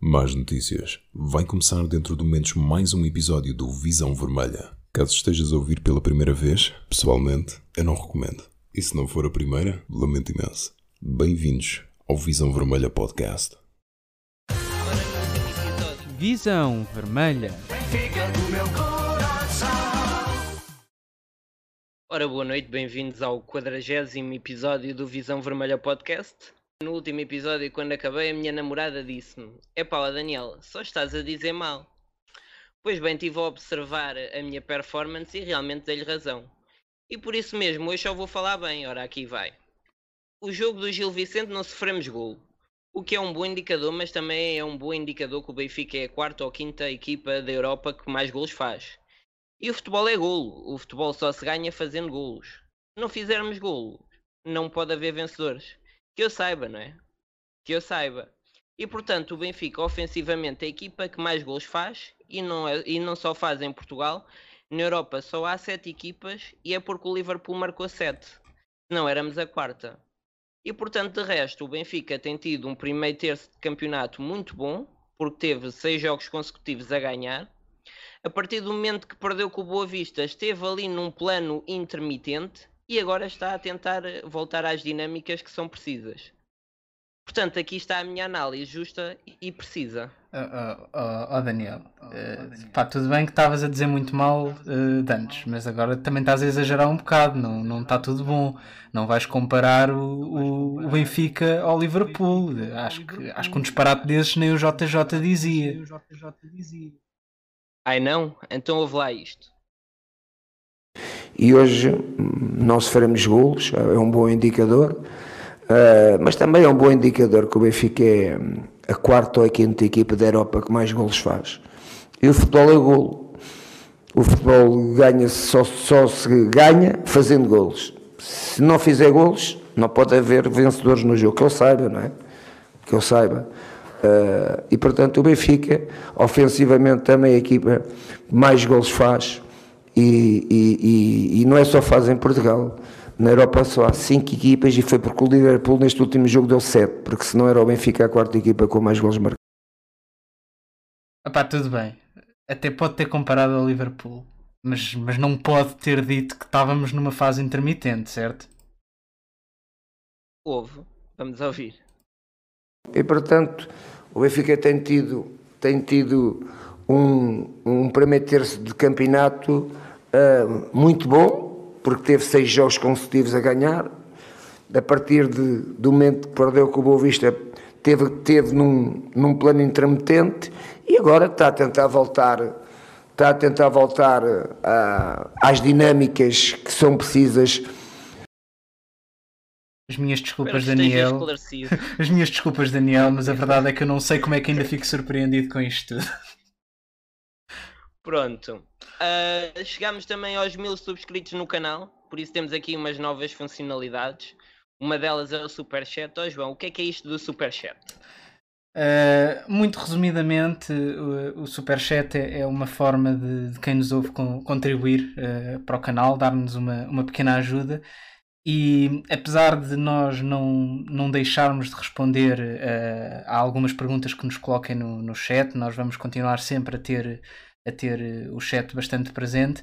Más notícias. Vai começar dentro de momentos mais um episódio do Visão Vermelha. Caso estejas a ouvir pela primeira vez, pessoalmente, eu não recomendo. E se não for a primeira, lamento imenso. Bem-vindos ao Visão Vermelha Podcast. Visão Vermelha. Ora, boa noite, bem-vindos ao 40 episódio do Visão Vermelha Podcast. No último episódio, quando acabei, a minha namorada disse-me: É pá, Daniel, só estás a dizer mal. Pois bem, estive a observar a minha performance e realmente dei-lhe razão. E por isso mesmo, hoje só vou falar bem, ora aqui vai. O jogo do Gil Vicente não sofremos gol. O que é um bom indicador, mas também é um bom indicador que o Benfica é a quarta ou quinta equipa da Europa que mais golos faz. E o futebol é golo. O futebol só se ganha fazendo golos. Se não fizermos golo, não pode haver vencedores. Que eu saiba, não é? Que eu saiba. E portanto, o Benfica ofensivamente é a equipa que mais gols faz e não, é, e não só faz em Portugal. Na Europa só há sete equipas e é porque o Liverpool marcou sete. Não éramos a quarta. E portanto, de resto, o Benfica tem tido um primeiro terço de campeonato muito bom, porque teve seis jogos consecutivos a ganhar. A partir do momento que perdeu com o Boa Vista, esteve ali num plano intermitente e agora está a tentar voltar às dinâmicas que são precisas. Portanto, aqui está a minha análise justa e precisa. Oh, oh, oh, oh Daniel, uh, pá, tudo bem que estavas a dizer muito mal uh, de antes, mas agora também estás a exagerar um bocado, não, não está tudo bom. Não vais comparar o, o, o Benfica ao Liverpool. Acho que, acho que um disparate desses nem o JJ dizia. Ai não? Então ouve lá isto e hoje não sofremos golos, é um bom indicador, uh, mas também é um bom indicador que o Benfica é a quarta ou a quinta equipa da Europa que mais golos faz. E o futebol é golo. O futebol ganha só, só se ganha fazendo golos. Se não fizer golos, não pode haver vencedores no jogo, que eu saiba, não é? Que eu saiba. Uh, e portanto o Benfica, ofensivamente também é a equipa mais golos faz, e, e, e, não é só fase em Portugal. Na Europa só há 5 equipas e foi porque o Liverpool neste último jogo deu 7, porque se não era o Benfica a quarta equipa com mais gols marcados. Epá, tudo bem. Até pode ter comparado ao Liverpool, mas, mas não pode ter dito que estávamos numa fase intermitente, certo? Houve. Vamos ouvir. E portanto, o Benfica tem tido, tem tido um, um primeiro terço de campeonato uh, muito bom, porque teve seis jogos consecutivos a ganhar. A partir de, do momento que perdeu com o Boa Vista, teve, teve num, num plano intermitente e agora está a tentar voltar está a tentar voltar uh, às dinâmicas que são precisas. As minhas desculpas, Daniel. As minhas desculpas, Daniel, mas a verdade é que eu não sei como é que ainda fico surpreendido com isto tudo. Pronto. Uh, chegamos também aos mil subscritos no canal, por isso temos aqui umas novas funcionalidades. Uma delas é o Superchat. Oh, João, o que é que é isto do Superchat? Uh, muito resumidamente, o, o Superchat é, é uma forma de, de, quem nos ouve con contribuir uh, para o canal, dar-nos uma, uma pequena ajuda. E apesar de nós não, não deixarmos de responder uh, a algumas perguntas que nos coloquem no, no chat, nós vamos continuar sempre a ter a ter eh, o chat bastante presente.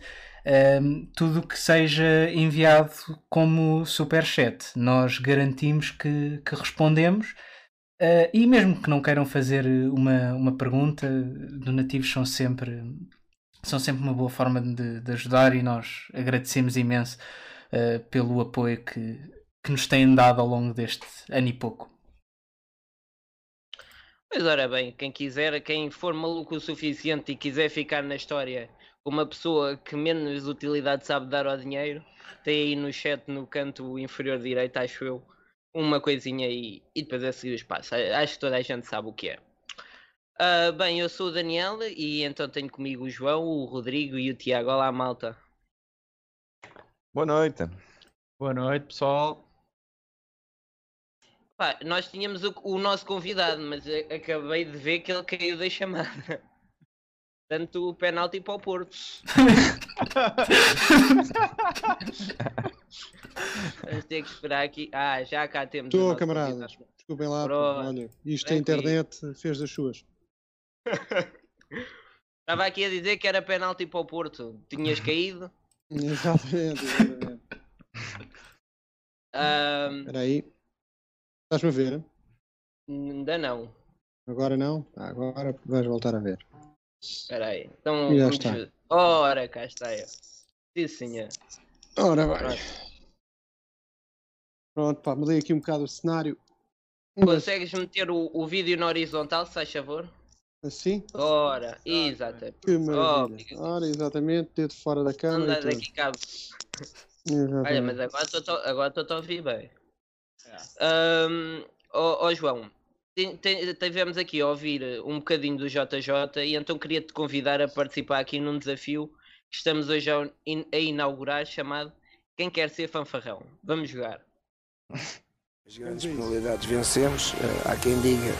Um, tudo que seja enviado como super chat, nós garantimos que, que respondemos. Uh, e mesmo que não queiram fazer uma, uma pergunta, donativos são sempre, são sempre uma boa forma de, de ajudar e nós agradecemos imenso uh, pelo apoio que, que nos têm dado ao longo deste ano e pouco. Pois ora bem, quem quiser, quem for maluco o suficiente e quiser ficar na história uma pessoa que menos utilidade sabe dar ao dinheiro, tem aí no chat no canto inferior direito, acho eu, uma coisinha aí e depois é seguir o espaço. Acho que toda a gente sabe o que é. Uh, bem, eu sou o Daniel e então tenho comigo o João, o Rodrigo e o Tiago. Olá, malta. Boa noite. Boa noite, pessoal. Pá, nós tínhamos o, o, nosso convidado, mas acabei de ver que ele caiu da chamada. Tanto o penalti para o Porto. Vamos ter que esperar aqui. Ah, já cá temos. Estou, camarada. Desculpem lá, olha, isto a internet fez das suas. Estava aqui a dizer que era penalti para o Porto. Tinhas caído. Exatamente, exatamente. Ahm, Espera aí. Estás-me a ver? ainda não. Agora não? Ah, agora vais voltar a ver. Espera aí. Então, Já vamos está. Ora, cá está eu. Sim, senhor. Ora bem. Pronto. Pronto, pá, mudei aqui um bocado o cenário. Mas Consegues meter o, o vídeo na horizontal, se faz favor? assim? Ora, exatamente. Que maravilha. Oh, Ora, exatamente, dedo fora da câmera Anda e tudo. daqui cabo. Olha, mas agora estou agora estou a ouvir bem. Ahm, Ó ó, João, tem- tem- tivemos aqui a ouvir um bocadinho do JJ e então queria-te convidar a participar aqui num desafio que estamos hoje a, in- a inaugurar chamado Quem Quer Ser Fanfarrão? Vamos jogar. As grandes penalidades vencemos. Eh, há quem diga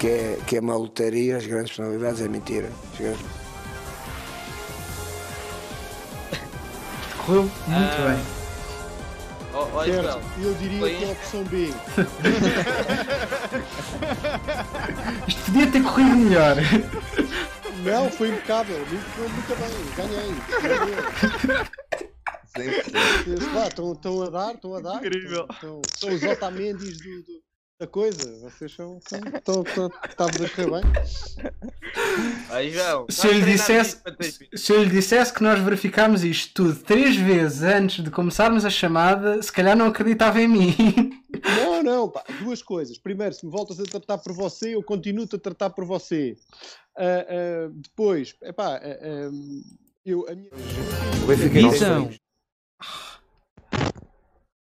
que é, que é uma lotaria, as grandes penalidades é mentira. Grandes- Correu muito Ah, bem. Ó ó, Certo, eu diria Foi- que é a opção B. Isto podia ter corrido melhor. Não, foi impecável, muito, foi muito bem, ganhei. Pá, Estão a dar, estão a dar. Incrível. Estão, estão os Otamendi's do, do- da coisa. Vocês são. estamos a correr bem. ó, João. Se eu, lhe dissesse, se eu lhe dissesse que nós verificámos isto tudo três vezes antes de começarmos a chamada, se calhar não acreditava em mim. Não, não, pá, duas coisas. Primeiro, se me voltas a tratar por você, eu continuo-te a tratar por você. Ah, ah, depois, epá, ah, ah, eu, a minha. O Benfica não Então.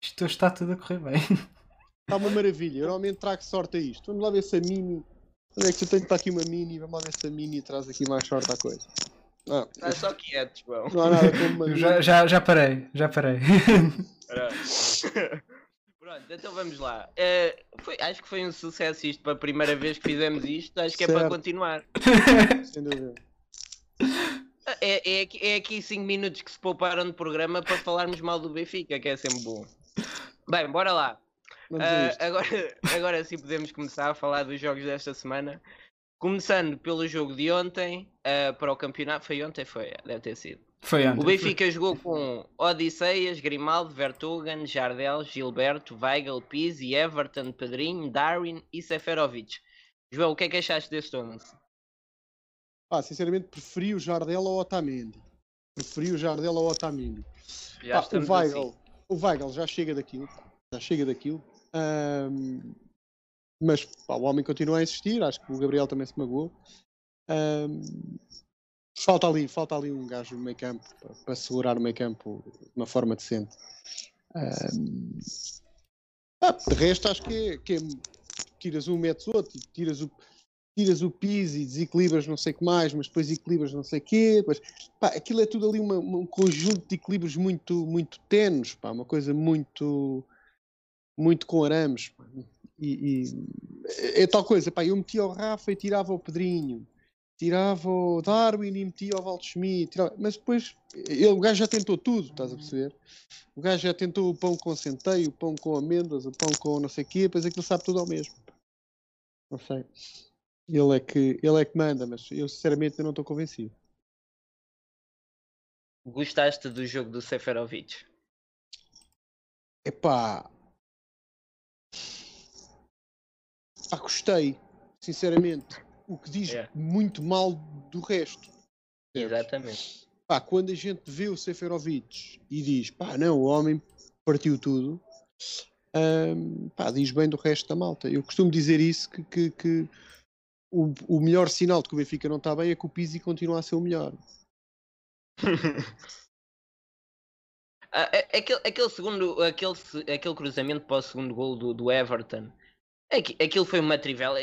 Isto hoje está tudo a correr bem. Está uma maravilha. Eu normalmente trago sorte a isto. Vamos lá ver se a Mini. Onde é que eu tenho para aqui uma Mini? Vamos lá ver se a Mini traz aqui mais sorte à coisa. Não, Estás só quieto, João. não há nada como uma já, já, já parei, já parei. Pronto. Então vamos lá. Eh, foi- acho que foi um sucesso isto para a primeira vez que fizemos isto. Acho que é para Certo. continuar. Sem dúvida. É, é, aqui- é aqui 5 minutos que se pouparam de programa para falarmos mal do Benfica, que é sempre bom. Bem, bora lá. Ah, isto. agora, agora sim podemos começar a falar dos jogos desta semana. Começando pelo jogo de ontem ah, para o campeonato. Foi ontem? Foi, deve ter sido. Foi O antes. Benfica jogou com Odisseias, Grimaldo, Vertogen, Jardel, Gilberto, Weigl, Pizzi, Everton, Pedrinho, Darwin e Seferovic. João, o que é que achaste deste 11? Ah, sinceramente, preferi o Jardel ao Otamendi. Preferi o Jardel ao Otamendi. Já Pá, o Weigl, assim. o Weigl já chega daquilo. Já chega daquilo. Ahm, mas pá, o homem continua a insistir. Acho que o Gabriel também se magoou. Ahm, falta, ali, falta ali um gajo no meio campo para, para segurar o meio campo de uma forma decente. Ahm, pá, de resto, acho que é, que é- tiras um, metes outro, tiras o, tiras o piso e desequilibras não sei o que mais, mas depois equilibras não sei o quê. Pá, aquilo é tudo ali uma- um conjunto de equilíbrios muito, muito tenos, pá, uma coisa muito, muito com arames. E, e- é tal coisa, pá, eu metia o Rafa e tirava o Pedrinho, tirava o Darwin e metia o Waldschmidt, tirava- mas depois ele, o gajo já tentou tudo, estás a perceber? O gajo já tentou o pão com centeio, o pão com amêndoas, o pão com não sei o quê, depois aquilo sabe tudo ao mesmo. Não sei. Ele é que, ele é que manda, mas eu sinceramente eu não estou convencido. Gostaste do jogo do Seferovic? Epá. Pá, gostei, sinceramente. O que diz É. muito mal do resto. Exatamente. Pá, quando a gente vê o Seferovic e diz, pá, não, o homem partiu tudo, hum, pá, diz bem do resto da malta. Eu costumo dizer isso, que, que, que o, o melhor sinal de que o Benfica não está bem é que o Pizzi continua a ser o melhor. Ah, a- aquele, aquele segundo, aquele, aquele cruzamento para o segundo gol do, do Everton, aqui- aquilo foi uma trivela.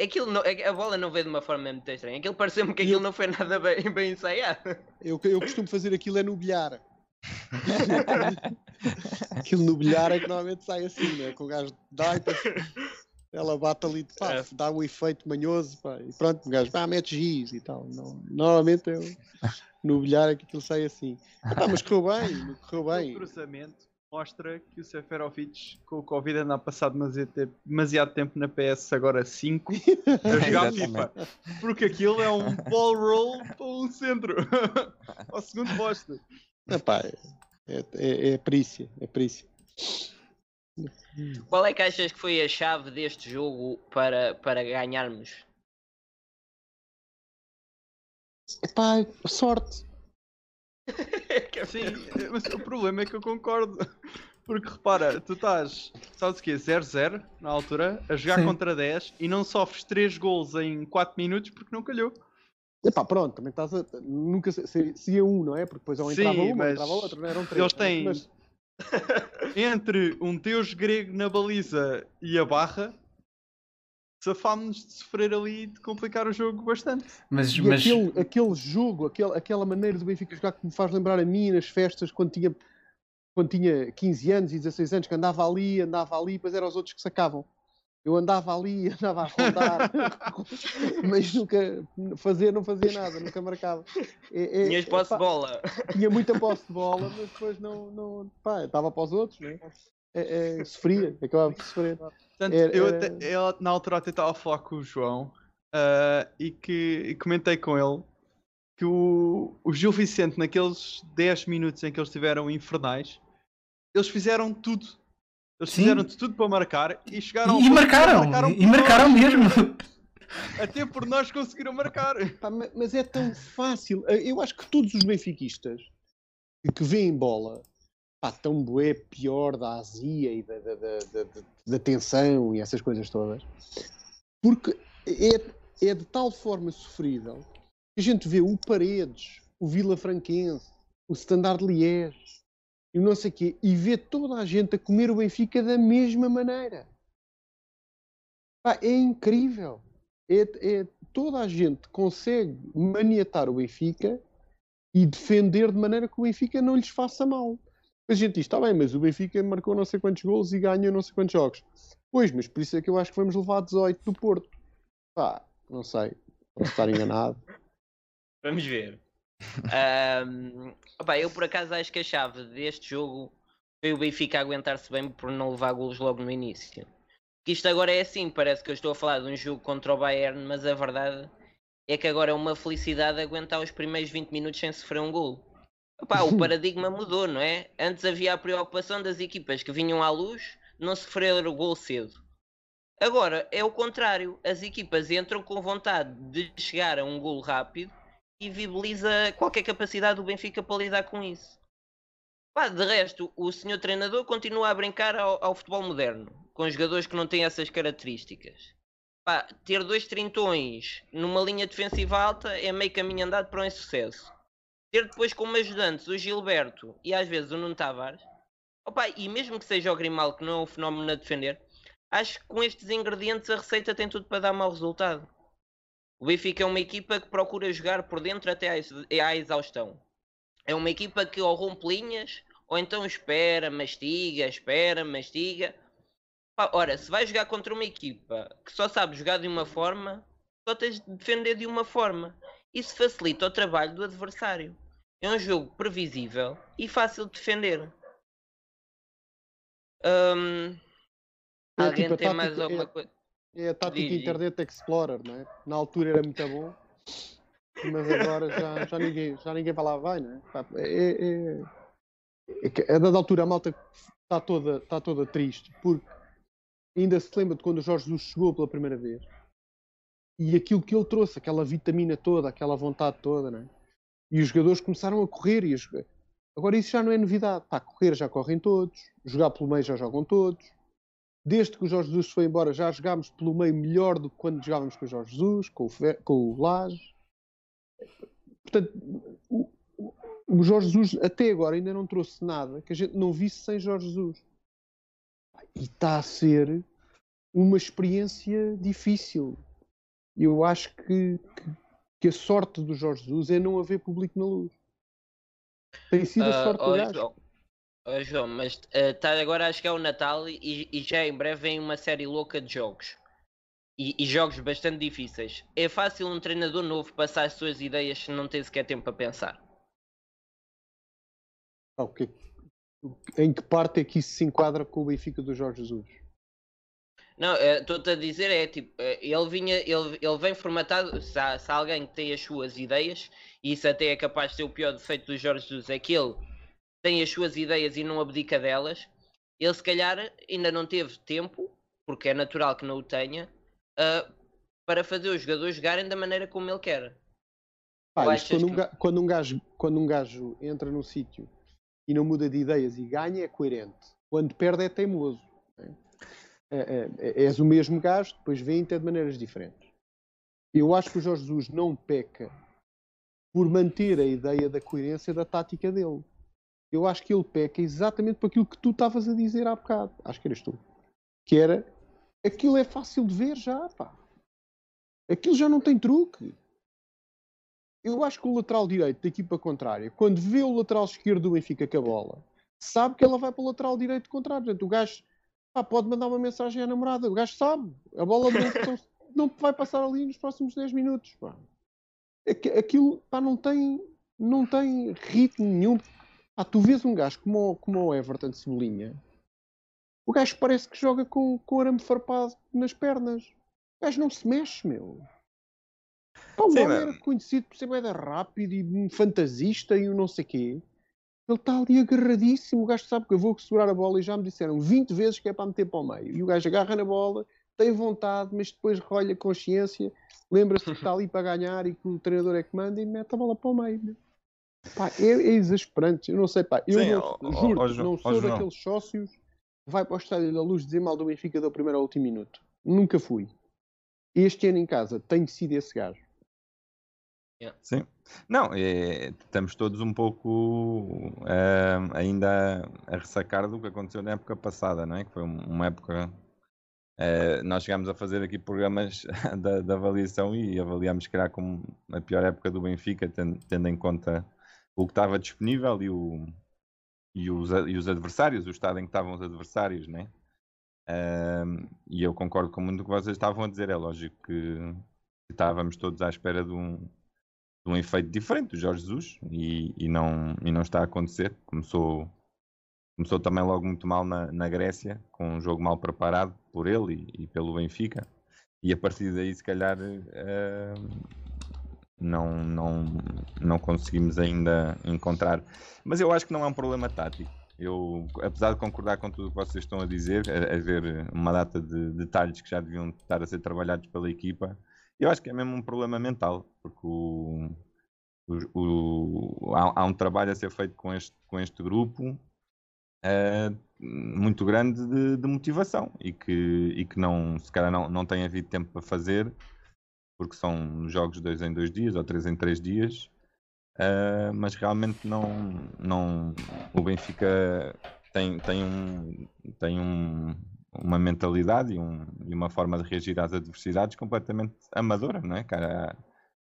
Aquilo não- a bola não veio de uma forma muito estranha. Aquilo pareceu-me que aquilo não foi nada bem, bem ensaiado. Eu, eu costumo fazer aquilo é no bilhar. aquilo no bilhar é que normalmente sai assim, né? Com o gajo dá e depois ela bate ali, pá, É. dá um efeito manhoso, pá, e pronto, o gajo, pá, mete giz e tal. Não, normalmente eu, no bilhar é que aquilo sai assim. Epá, mas correu bem, correu O bem. cruzamento mostra que o Seferovic com o Covid anda a passar demasiado tempo, demasiado tempo na PS agora 5 a jogar FIFA. Porque aquilo é um ball roll para um centro. Ao segundo posto. Epá, é, é, é perícia, é perícia. Qual é que achas que foi a chave deste jogo para, para ganharmos? Epá, sorte. Sim, mas o problema é que eu concordo. Porque repara, tu estás, sabes o quê? 0-0 na altura, a jogar Sim. contra 10 e não sofres 3 gols em 4 minutos porque não calhou. Epá, pronto, também estás a. Nunca se- se- seria um, não é? Porque depois ou Sim, entrava uma, ou mas entrava outra, não eram três. eles não é? têm- Mas, Entre um deus grego na baliza e a barra, safámos-nos de sofrer ali e de complicar o jogo bastante. Mas, e mas aquele, aquele jogo, aquele, aquela maneira do Benfica jogar que me faz lembrar a mim nas festas quando tinha, quando tinha 15 anos e 16 anos, que andava ali, andava ali, depois eram os outros que sacavam. Eu andava ali, andava a rondar, mas nunca fazer, não fazia nada, nunca marcava. É- é- Tinhas posse pá, de bola. tinha muita posse de bola, mas depois não, não pá, estava para os outros, né? É, é, sofria, acabava por sofrer. Portanto, Era- eu, até- eu, na altura até estava a falar com o João ah, e que e comentei com ele que o, o Gil Vicente, naqueles 10 minutos em que eles estiveram infernais, eles fizeram tudo. Eles Sim. fizeram de tudo para marcar e chegaram e, e marcaram, e por marcaram nós. mesmo. Até por nós conseguiram marcar. Pá, ma- mas é tão fácil. Eu acho que todos os benfiquistas que- que veem bola pá, tão bué pior da azia e da, da, da, da, da- tensão e essas coisas todas, porque é, é de tal forma sofrível que a gente vê o Paredes, o Vila Franquense, o Standard Liège e o não sei quê, e vê toda a gente a comer o Benfica da mesma maneira. Pá, é incrível. É, é- toda a gente consegue maniatar o Benfica e defender de maneira que o Benfica não lhes faça mal. A gente diz, está bem, mas o Benfica marcou não sei quantos gols e ganhou não sei quantos jogos. Pois, mas por isso é que eu acho que vamos levar 18 do Porto. Pá, não sei. Posso estar enganado. Vamos ver. Ahm, opá, eu por acaso acho que a chave deste jogo foi o Benfica aguentar-se bem por não levar golos logo no início. Que isto agora é assim, parece que eu estou a falar de um jogo contra o Bayern, mas a verdade é que agora é uma felicidade aguentar os primeiros 20 minutos sem sofrer um golo. Opá, o paradigma mudou, não é? Antes havia a preocupação das equipas que vinham à luz não sofrer o gol cedo. Agora é o contrário, as equipas entram com vontade de chegar a um golo rápido e viabiliza qualquer capacidade do Benfica para lidar com isso. Pá, de resto, o senhor treinador continua a brincar ao, ao futebol moderno, com jogadores que não têm essas características. Pá, ter dois trintões numa linha defensiva alta é meio caminho andado para um insucesso. Ter depois como ajudantes o Gilberto e às vezes o Nuno Tavares, opa, e mesmo que seja o Grimaldo que não é um fenómeno a defender, acho que com estes ingredientes a receita tem tudo para dar mau resultado. O Benfica é uma equipa que procura jogar por dentro até à ex- à exaustão. É uma equipa que ou rompe linhas, ou então espera, mastiga, espera, mastiga. Ora, se vai jogar contra uma equipa que só sabe jogar de uma forma, só tens de defender de uma forma. Isso facilita o trabalho do adversário. É um jogo previsível e fácil de defender. Hum, É alguém tipo tem mais tática- alguma é- coisa? É a tática diz. Internet Explorer, não é? Na altura era muito bom, mas agora já, já, ninguém, já ninguém para lá vai, não é? É, é, é dada altura a malta está toda, está toda triste, porque ainda se lembra de quando o Jorge Jesus chegou pela primeira vez e aquilo que ele trouxe, aquela vitamina toda, aquela vontade toda, não é? E os jogadores começaram a correr e a jogar. Agora isso já não é novidade. Pá, correr já correm todos, jogar pelo meio já jogam todos. Desde que o Jorge Jesus foi embora, já jogámos pelo meio melhor do que quando jogávamos com o Jorge Jesus, com o, Fe... com o Lage. Portanto, o- o Jorge Jesus até agora ainda não trouxe nada que a gente não visse sem Jorge Jesus. E está a ser uma experiência difícil. Eu acho que, que, que a sorte do Jorge Jesus é não haver público na luz. Tem sido a Ah, sorte do ó, gajo. João, ó, João, mas está agora a chegar o Natal e, e já em breve vem uma série louca de jogos. E, e jogos bastante difíceis. É fácil um treinador novo passar as suas ideias se não tem sequer tempo para pensar. Ah, é Em que parte é que isso se enquadra com o Benfica do Jorge Jesus? Não, estou-te a dizer, é tipo, eh, ele vinha, ele, ele vem formatado, se há, se há alguém que tem as suas ideias, e isso até é capaz de ser o pior defeito do Jorge Jesus, é que ele tem as suas ideias e não abdica delas, ele se calhar ainda não teve tempo, porque é natural que não o tenha, uh, para fazer os jogadores jogarem da maneira como ele quer. Pá, isto quando, um gajo, quando, um gajo, quando um gajo entra num sítio e não muda de ideias e ganha, é coerente. Quando perde, é teimoso. Né? É, é, é, és o mesmo gajo, depois vem até de maneiras diferentes. Eu acho que o Jorge Jesus não peca por manter a ideia da coerência da tática dele. Eu acho que ele peca exatamente por aquilo que tu estavas a dizer há bocado. Acho que eras tu. Que era aquilo é fácil de ver já, pá. Aquilo já não tem truque. Eu acho que o lateral direito da equipa contrária, quando vê o lateral esquerdo do Benfica com a bola, sabe que ela vai para o lateral direito contrário. Portanto, o gajo pá, pode mandar uma mensagem à namorada. O gajo sabe. A bola não, não vai passar ali nos próximos 10 minutos. Pá. Aquilo pá, não, tem, não tem ritmo nenhum. Pá, tu vês um gajo como, como o Everton de Cebolinha, o gajo parece que joga com, com arame farpado nas pernas. O gajo não se mexe, meu. Pá, o homem era conhecido por ser bem rápido e um fantasista e um não sei quê. Ele está ali agarradíssimo. O gajo sabe que eu vou segurar a bola e já me disseram 20 vezes que é para meter para o meio. E o gajo agarra na bola, tem vontade, mas depois rolha a consciência, lembra-se que está ali para ganhar e que o treinador é que manda e mete a bola para o meio. Pá, é, é exasperante. Eu não sei, pá. Eu Sim, não, ó, juro, ó, não sou daqueles sócios que vai para o estádio da luz dizer mal do Benfica do primeiro ao último minuto. Nunca fui. Este ano em casa tenho sido esse gajo. Yeah. Sim. Não, é, estamos todos um pouco uh, ainda a ressacar do que aconteceu na época passada, não é? Que foi uma época. Uh, nós chegámos a fazer aqui programas da, da, avaliação e avaliámos, que era como a pior época do Benfica, tendo, tendo em conta o que estava disponível e, o, e, os, e os adversários, o estado em que estavam os adversários, né? Uh, e eu concordo com muito o que vocês estavam a dizer. É lógico que estávamos todos à espera de um, de um efeito diferente do Jorge Jesus e, e, não, e não está a acontecer. Começou, começou também logo muito mal na, na Grécia, com um jogo mal preparado por ele e, e pelo Benfica. E a partir daí, se calhar, uh, não, não, não conseguimos ainda encontrar. Mas eu acho que não é um problema tático. Eu, apesar de concordar com tudo o que vocês estão a dizer, a, a ver uma data de detalhes que já deviam estar a ser trabalhados pela equipa, eu acho que é mesmo um problema mental, porque o, o, o há, há, um trabalho a ser feito com este, com este grupo é, muito grande de, de, motivação e que, e que não, se calhar não, não tem havido tempo para fazer, porque são jogos dois em dois dias ou três em três dias. Uh, mas realmente não, não o Benfica tem, tem, um, tem um, uma mentalidade e, um, e, uma forma de reagir às adversidades completamente amadora, não é, cara?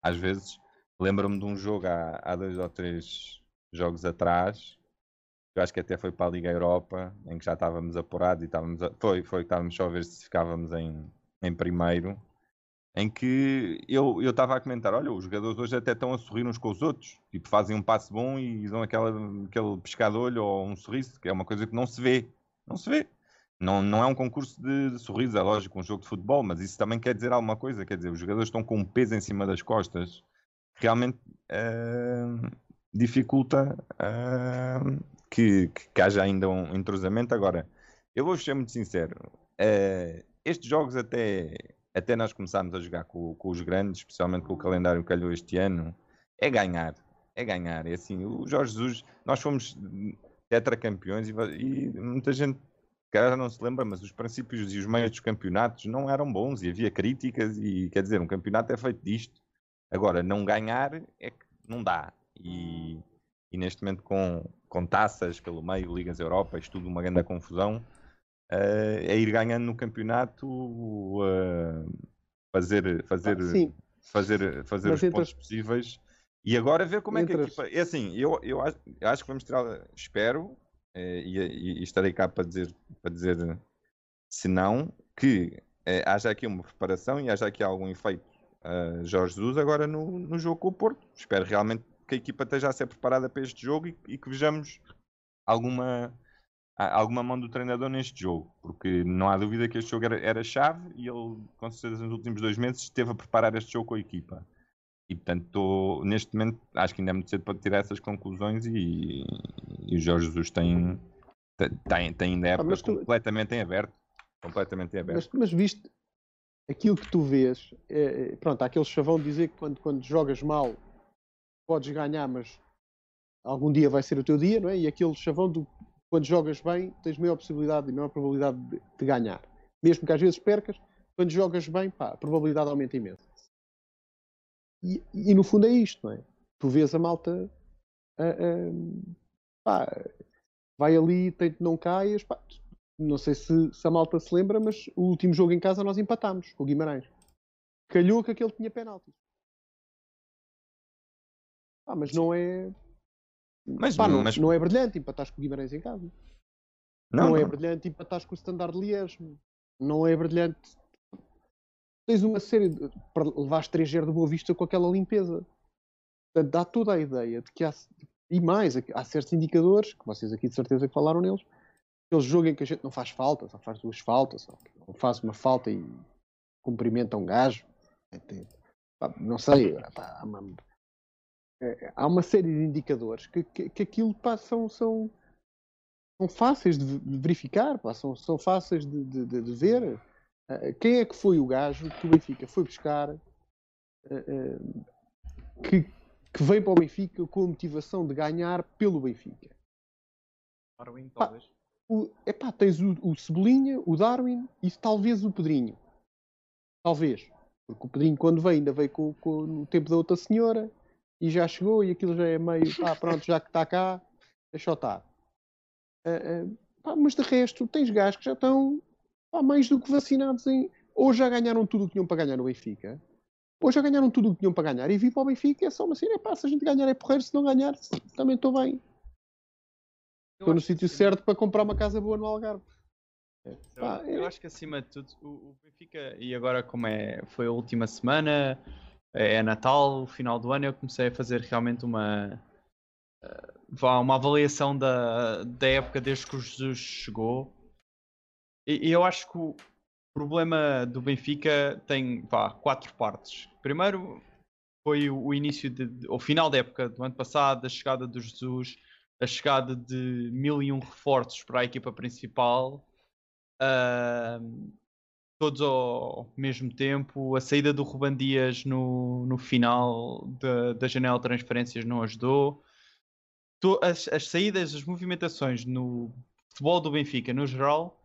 Às vezes lembro-me de um jogo há, há dois ou três jogos atrás, eu acho que até foi para a Liga Europa, em que já estávamos apurados e estávamos a, foi, foi estávamos só a ver se ficávamos em, em primeiro, em que eu estava a comentar, olha, os jogadores hoje até estão a sorrir uns com os outros, tipo, fazem um passo bom e dão aquela, aquele pescado-olho ou um sorriso, que é uma coisa que não se vê, não se vê. Não, não é um concurso de, de sorriso, é lógico, um jogo de futebol, mas isso também quer dizer alguma coisa. Quer dizer, os jogadores estão com um peso em cima das costas, realmente uh, dificulta uh, que, que, que, haja ainda um entrosamento. Agora, eu vou ser muito sincero: uh, estes jogos, até, até nós começarmos a jogar com, com, os grandes, especialmente com o calendário que calhou este ano, é ganhar. É ganhar. É assim, o Jorge Jesus, nós fomos tetracampeões e, e muita gente cara já não se lembra, mas os princípios e os meios dos campeonatos não eram bons e havia críticas e quer dizer, um campeonato é feito disto. Agora, não ganhar é que não dá. E, e neste momento com, com taças pelo meio, Ligas Europa, isto tudo uma grande confusão, uh, é ir ganhando no campeonato, uh, fazer, fazer, ah, fazer, fazer os pontos possíveis. E agora ver como é que a equipa. É assim, eu, eu, acho, eu acho que vamos tirar. Espero eh, e, e, estarei cá para dizer, para dizer se não, que é, haja aqui uma preparação e haja aqui algum efeito uh, Jorge Jesus agora no, no jogo com o Porto. Espero realmente que a equipa esteja a ser preparada para este jogo e, e que vejamos alguma, alguma mão do treinador neste jogo, porque não há dúvida que este jogo era, era chave e ele, com certeza, nos últimos dois meses esteve a preparar este jogo com a equipa. E portanto, tô, neste momento, acho que ainda é muito cedo para tirar essas conclusões e, e o Jorge Jesus tem, tem, tem ainda época ah, tu... completamente em aberto. Completamente em aberto. Mas, mas viste aquilo que tu vês, é, é, pronto, há aquele chavão de dizer que quando, quando jogas mal podes ganhar, mas algum dia vai ser o teu dia, não é? E aquele chavão do quando jogas bem tens maior possibilidade e maior probabilidade de, de ganhar. Mesmo que às vezes percas, quando jogas bem, pá, a probabilidade aumenta imenso. E, e, no fundo é isto, não é? Tu vês a malta pá, vai ali, tente não caias, pá, não sei se, se, a malta se lembra, mas o último jogo em casa nós empatámos com o Guimarães. Calhou que aquele tinha penalti. Ah, mas não é. Mas, Pá, não, mas... não é brilhante empatar com o Guimarães em casa. Não, não, é brilhante empatar com o Standard Liège. Não é brilhante. Tens uma série de. levares 3-0 de boa vista com aquela limpeza. Dá toda a ideia de que há. E mais, há certos indicadores, que vocês aqui de certeza que falaram neles, aquele jogo em que a gente não faz falta, só faz duas faltas, ou faz uma falta e cumprimenta um gajo. Não sei, pá, é, há uma série de indicadores que, que, que aquilo pá, são, são, são fáceis de verificar, pá, são, são fáceis de, de, de, ver. Uh, quem é que foi o gajo que o Benfica foi buscar uh, uh, que, que veio para o Benfica com a motivação de ganhar pelo Benfica? Darwin, talvez. Pá, o, epá, tens o, o Cebolinha, o Darwin e talvez o Pedrinho. Talvez. Porque o Pedrinho, quando veio, ainda veio com, com, no tempo da outra senhora e já chegou e aquilo já é meio, pá, pronto, já que está cá, deixa eu estar. Uh, uh, pá, mas de resto, tens gajos que já estão pá, mais do que vacinados em. Ou já ganharam tudo o que tinham para ganhar no Benfica, ou já ganharam tudo o que tinham para ganhar e vir para o Benfica é só uma cena, pá, se a gente ganhar é porreiro, se não ganhar, também estou bem. Estou no sítio certo para comprar uma casa boa no Algarve. É. Pá, eu, é... acho que acima de tudo o, o Benfica, e agora como é, foi a última semana, é, é Natal, o final do ano, eu comecei a fazer realmente uma, eh, uma avaliação da, da época desde que o Jesus chegou. Eu acho que o problema do Benfica tem quatro partes. Primeiro foi o, o início, de, o final da época do ano passado, a chegada do Jesus, a chegada de mil e um reforços para a equipa principal. Uh, todos ao mesmo tempo. A saída do Ruban Dias no, no final da, da janela de transferências não ajudou. As, as saídas, as movimentações no futebol do Benfica, no geral,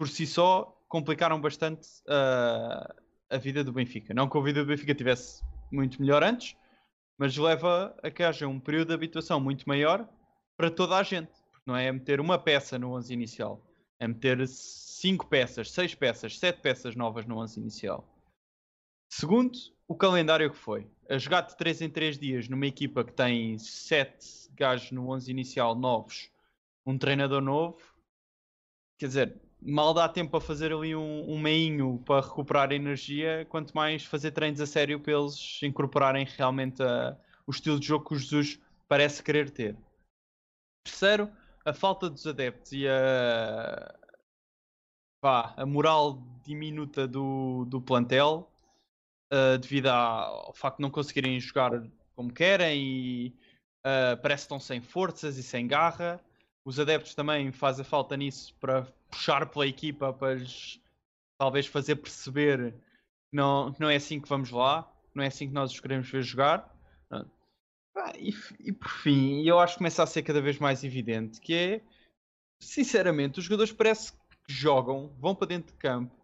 por si só, complicaram bastante uh, a vida do Benfica. Não que a vida do Benfica tivesse muito melhor antes, mas leva a que haja um período de habituação muito maior para toda a gente. Porque não é meter uma peça no 11 inicial, é meter 5 peças, 6 peças, 7 peças novas no 11 inicial. Segundo, o calendário que foi. A jogar de 3 em 3 dias numa equipa que tem 7 gajos no 11 inicial novos, um treinador novo, quer dizer, mal dá tempo para fazer ali um, um meinho para recuperar energia, quanto mais fazer treinos a sério para eles incorporarem realmente a, o estilo de jogo que o Jesus parece querer ter. Terceiro, a falta dos adeptos e a, vá, a moral diminuta do, do plantel uh, devido ao facto de não conseguirem jogar como querem e uh, parece que estão sem forças e sem garra. Os adeptos também fazem falta nisso para puxar pela equipa para lhes, talvez fazer perceber que não, não é assim que vamos lá, não é assim que nós os queremos ver jogar. Ah, e, e, por fim, eu acho que começa a ser cada vez mais evidente que é, sinceramente, os jogadores parece jogam, vão para dentro de campo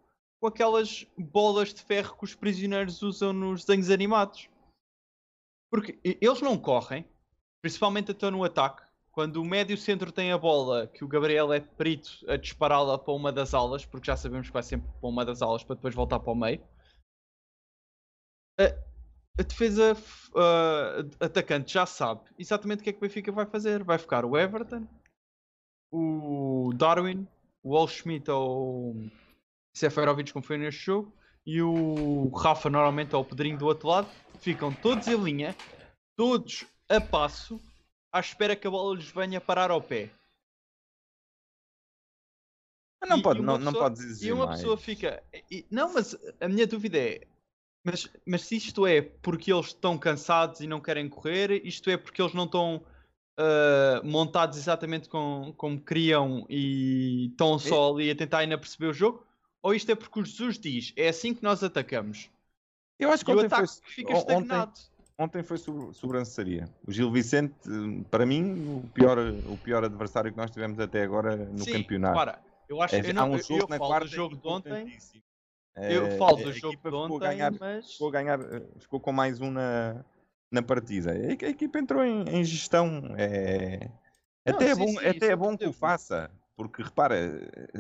com aquelas bolas de ferro que os prisioneiros usam nos desenhos animados. Porque eles não correm, principalmente até no ataque. Quando o médio centro tem a bola, que o Gabriel é perito a dispará-la para uma das alas, porque já sabemos que vai sempre para uma das alas para depois voltar para o meio. A, a defesa uh, atacante já sabe exatamente o que é que o Benfica vai fazer. Vai ficar o Everton, o Darwin, o Wall Schmidt ou o Seferovic, como foi neste jogo, e o Rafa, normalmente, ou o Pedrinho do outro lado, ficam todos em linha, todos a passo, à espera que a bola lhes venha parar ao pé. Não, E- pode, e não, não pessoa- podes exigir E uma mais. pessoa fica. e- não, mas a minha dúvida é. Mas, mas se isto é porque eles estão cansados e não querem correr, isto é porque eles não estão ah, montados exatamente com, como queriam e estão só ali a tentar ainda perceber o jogo? Ou isto é porque o Jesus diz é assim que nós atacamos? Eu acho que E o ontem foi, ataque fica estagnado. ontem foi sobre- sobranceria. O Gil Vicente, para mim, o pior, o pior adversário que nós tivemos até agora no Sim, campeonato. Para, eu acho É, eu há não, um eu- jogo eu na falo do jogo de ontem. Eu Eh, falo do jogo de ontem, ganhar, mas ficou ganhar, ficou com mais um na, na partida. A, equipa entrou em, em gestão. É, Não, até é sim, bom, sim, até é eu bom que o faça, porque repara,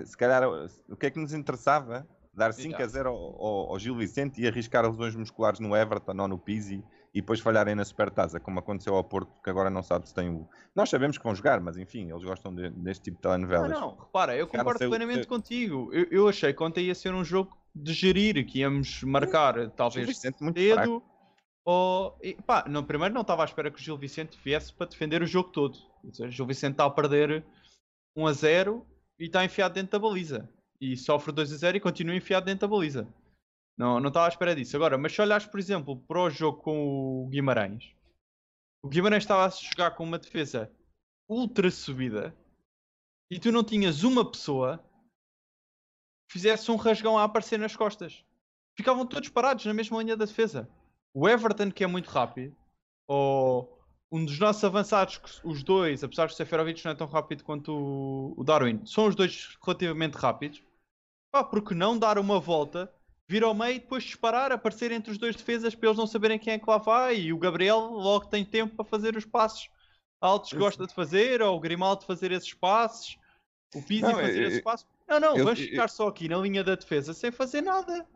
se calhar o que é que nos interessava? Dar 5 a Exato. 0 ao, ao- ao Gil Vicente e arriscar lesões musculares no Everton ou no Pizzi e depois falharem na Supertaça, como aconteceu ao Porto, que agora não sabe se tem o. Nós sabemos que vão jogar, mas enfim, eles gostam de- deste tipo de telenovelas. Não, não, repara, eu concordo plenamente contigo. Eu, eu achei que ontem ia ser um jogo de gerir, que íamos marcar talvez Vicente muito fraco. Ou, e, pá, no primeiro não estava à espera que o Gil Vicente viesse para defender o jogo todo. O Gil Vicente está a perder 1 a 0 e está enfiado dentro da baliza. E sofre 2 a 0 e continua enfiado dentro da baliza. Não, não estava à espera disso. Agora, mas se olhares, por exemplo, para o jogo com o Guimarães, o Guimarães estava a jogar com uma defesa ultra subida e tu não tinhas uma pessoa que fizesse um rasgão a aparecer nas costas. Ficavam todos parados na mesma linha da defesa. O Everton, que é muito rápido, ou um dos nossos avançados, os dois, apesar de o Seferovic não é tão rápido quanto o Darwin, são os dois relativamente rápidos. Pá, porque não dar uma volta, vir ao meio e depois disparar, aparecer entre os dois defesas para eles não saberem quem é que lá vai. E o Gabriel logo tem tempo para fazer os passos altos que gosta de fazer, ou o Grimaldo fazer esses passos, o Pizzi Não, fazer eu- esse passo. Não, não, eu- vamos eu- ficar só aqui na linha da defesa sem fazer nada.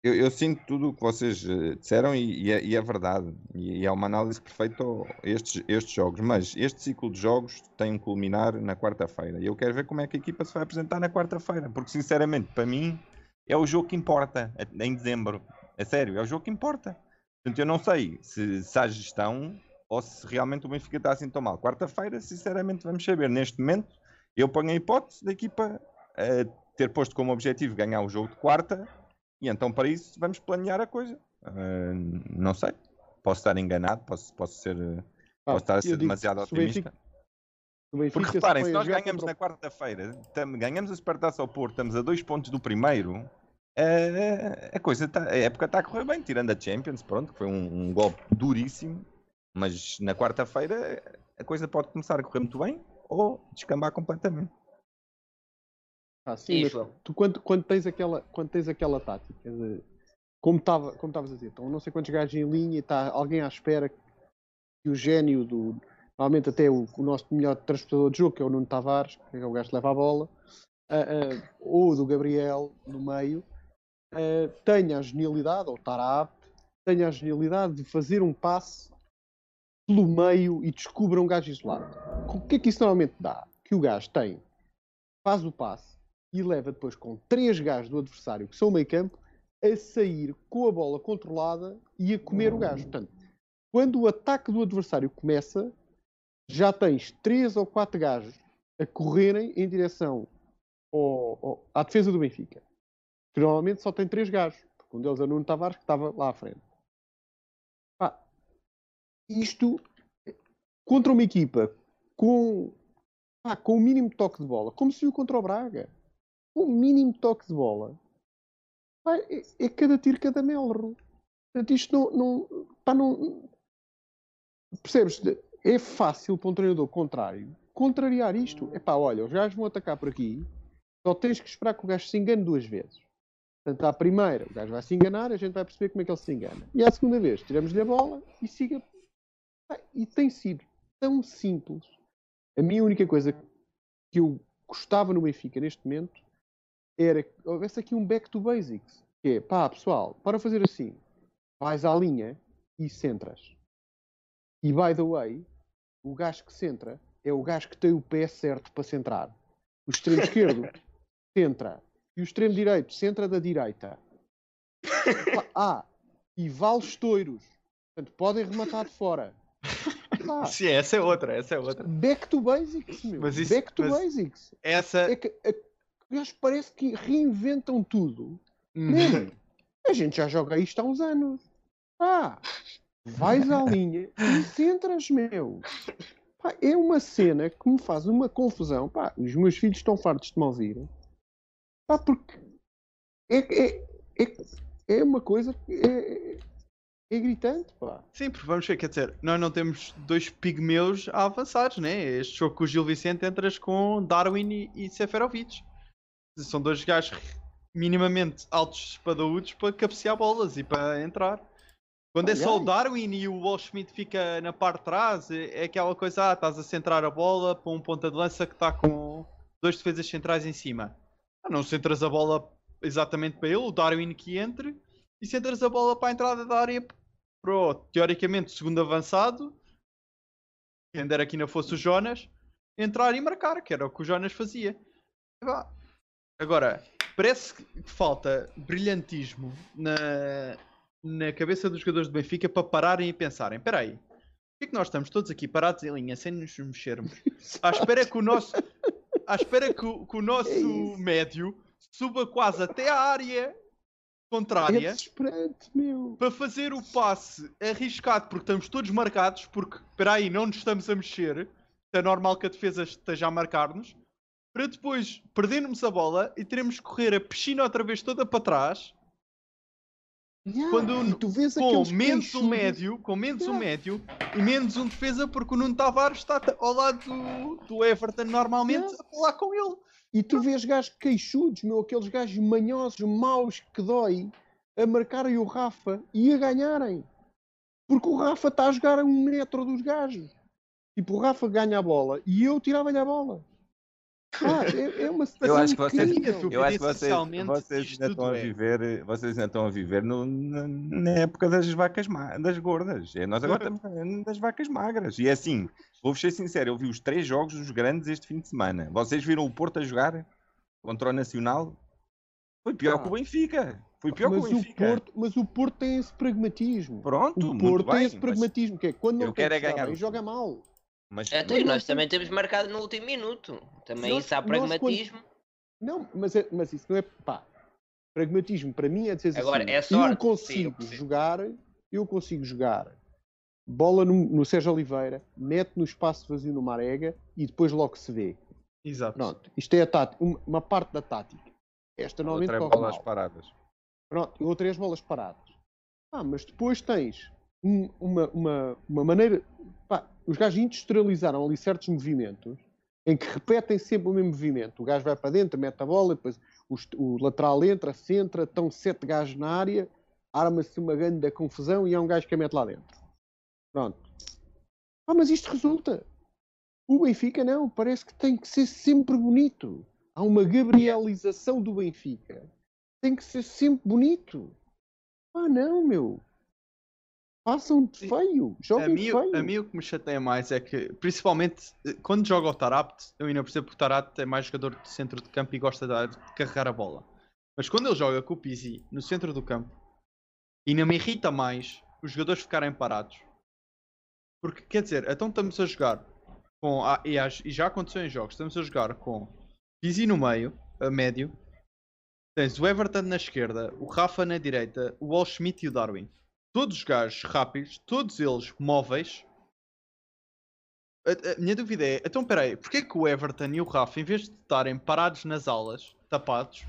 Eu, eu sinto tudo o que vocês eh, disseram e, e é, e é verdade. E, e é uma análise perfeita a estes, estes jogos. Mas este ciclo de jogos tem um culminar na quarta-feira. E eu quero ver como é que a equipa se vai apresentar na quarta-feira. Porque, sinceramente, para mim, é o jogo que importa a- em dezembro. É sério, é o jogo que importa. Portanto, eu não sei se, se há gestão ou se realmente o Benfica está assim tão mal. Quarta-feira, sinceramente, vamos saber. Neste momento, eu ponho a hipótese da equipa eh, ter posto como objetivo ganhar o jogo de quarta e então, para isso, vamos planear a coisa. Ah, não sei. Posso estar enganado, posso, posso, ser, eh, Pá, posso estar a ser demasiado otimista. Benfica Porque reparem, se nós ganhamos na quarta-feira, ganhamos a Supertaça ao Porto, estamos a dois pontos do primeiro, a, coisa tá, a época está a correr bem, tirando a Champions, pronto, que foi um, um golpe duríssimo, mas na quarta-feira a coisa pode começar a correr muito bem ou descambar completamente. Ah, sim, mas tu quando, quando, tens aquela, quando tens aquela tática de como estava como estavas a dizer, estão não sei quantos gajos em linha e está alguém à espera que o gênio do normalmente até o, o nosso melhor transportador de jogo, que é o Nuno Tavares, que é o gajo que leva a bola, ah, ah, ou do Gabriel no meio, ah, tenha a genialidade, ou apto, tenha a genialidade de fazer um passe pelo meio e descubra um gajo isolado. O que é que isso normalmente dá? Que o gajo tem, faz o passe e leva depois com três gajos do adversário, que são meio campo, a sair com a bola controlada e a comer o gajo. Portanto, quando o ataque do adversário começa, já tens três ou quatro gajos a correrem em direção ao- ao- à defesa do Benfica. Que normalmente só tem três gajos, porque um deles é o Nuno Tavares, que estava lá à frente. Pá, isto contra uma equipa com, pá, com o mínimo toque de bola, como se viu contra o Braga, com o mínimo toque de bola, pá, é, é cada tiro, cada melro. Portanto, isto não. não, pá, não percebes? É fácil para um treinador contrário contrariar isto. É pá, olha, os gajos vão atacar por aqui, só tens que esperar que o gajo se engane duas vezes. Portanto, à primeira, o gajo vai se enganar, a gente vai perceber como é que ele se engana. E à segunda vez, tiramos-lhe a bola e siga. E tem sido tão simples. A minha única coisa que eu gostava no Benfica neste momento era que houvesse aqui um back to basics. Que é, pá, pessoal, para fazer assim, vais à linha e centras. E by the way, o gajo que centra é o gajo que tem o pé certo para centrar. O extremo esquerdo centra. E o extremo direito centra da direita. Ah, e vale estoiros. Portanto, podem rematar de fora. Pá, Sim, essa é outra, essa é outra. back to basics, meu. Mas isso- back to basics. Essa, É que, é- Os parece que reinventam tudo. Uhum. Man, a gente já joga isto há uns anos. Ah, vais à linha e centras, meu. Pá, é uma cena que me faz uma confusão. Pá, os meus filhos estão fartos de me ouvir. Pá, porque é, é, é, é uma coisa que é, é gritante, pá. Sim, porque vamos ver, quer dizer, nós não temos dois pigmeus avançados, né? Este jogo com o Gil Vicente entras com Darwin e, e Seferovic. São dois gajos minimamente altos espadaúdos para cabecear bolas e para entrar. Quando é só o Darwin e o Wall Schmidt fica na parte de trás, é, é aquela coisa, ah, estás a centrar a bola para um ponta de lança que está com dois defesas centrais em cima. Ah, não centras a bola exatamente para ele, o Darwin que entre, e centras a bola para a entrada da área para o, teoricamente, segundo avançado, quem der aqui não fosse o Jonas, entrar e marcar, que era o que o Jonas fazia. Agora, parece que falta brilhantismo na, na cabeça dos jogadores do Benfica para pararem e pensarem: espera aí, por que é que nós estamos todos aqui parados em linha sem nos mexermos? À espera que o nosso, à espera que o, que o nosso é médio suba quase até a área contrária é para fazer o passe arriscado, porque estamos todos marcados, porque espera aí, não nos estamos a mexer, é normal que a defesa esteja a marcar-nos, para depois perdermos a bola e teremos que correr a piscina outra vez toda para trás. Yeah, quando tu vês com menos um médio, com menos yeah. um médio e menos um defesa, porque o Nuno Tavares está ao lado do, do Everton normalmente yeah. a falar com ele. E tu vês gajos queixudos, meu, aqueles gajos manhosos, maus, que dói, a marcarem o Rafa e a ganharem. Porque o Rafa está a jogar a um metro dos gajos. Tipo, o Rafa ganha a bola e eu tirava-lhe a bola. Ah, é, é, uma situação eu acho que vocês, eu acho que vocês, vocês ainda estão a é. viver, vocês ainda estão a viver no, na, na, época das vacas das gordas. É, nós agora estamos das vacas magras. E é assim, vou-vos ser sincero, eu vi os três jogos dos grandes este fim de semana. Vocês viram o Porto a jogar contra o Nacional? Foi pior ah. que o Benfica. Foi pior mas que o Benfica. O Porto, mas o Porto tem esse pragmatismo. Pronto, o Porto tem bem, esse pragmatismo, que é quando não quer é ganhar, joga mal. Mas, Até mas nós também temos marcado no último minuto. Também nós, isso há pragmatismo. Quando... Não, mas, é, mas isso não é. Pá, pragmatismo para mim é dizer Agora, assim, é sorte, eu consigo sim, jogar, eu consigo jogar bola no, no Sérgio Oliveira, mete no espaço vazio no Marega e depois logo se vê. Exato. Pronto, isto é a tática, uma parte da tática. Esta normalmente outra é bolas mal. paradas. Pronto, outra é as bolas paradas. Ah, mas depois tens um, uma, uma, uma maneira. Pá, os gajos industrializaram ali certos movimentos em que repetem sempre o mesmo movimento. O gajo vai para dentro, mete a bola, depois o, o lateral entra, centra, estão sete gajos na área, arma-se uma grande confusão e há um gajo que a mete lá dentro. Pronto. Ah, mas isto resulta. O Benfica não, parece que tem que ser sempre bonito. Há uma gabrielização do Benfica. Tem que ser sempre bonito. Ah, não, meu façam de feio, joguem a mim, feio. A mim o que me chateia mais é que, principalmente, eh, quando joga o Tarapt, eu ainda percebo que o Tarapt é mais jogador de centro de campo e gosta de, carregar a bola. Mas quando ele joga com o Pizzi no centro do campo, ainda me irrita mais os jogadores ficarem parados. Porque, quer dizer, então estamos a jogar com. Ah, e, e, já aconteceu em jogos, estamos a jogar com Pizzi no meio, a médio. Tens o Everton na esquerda, o Rafa na direita, o Wall Schmidt e o Darwin todos os gajos rápidos, todos eles móveis. A, a, minha dúvida é, então peraí, porquê que o Everton e o Rafa, em vez de estarem parados nas alas, tapados,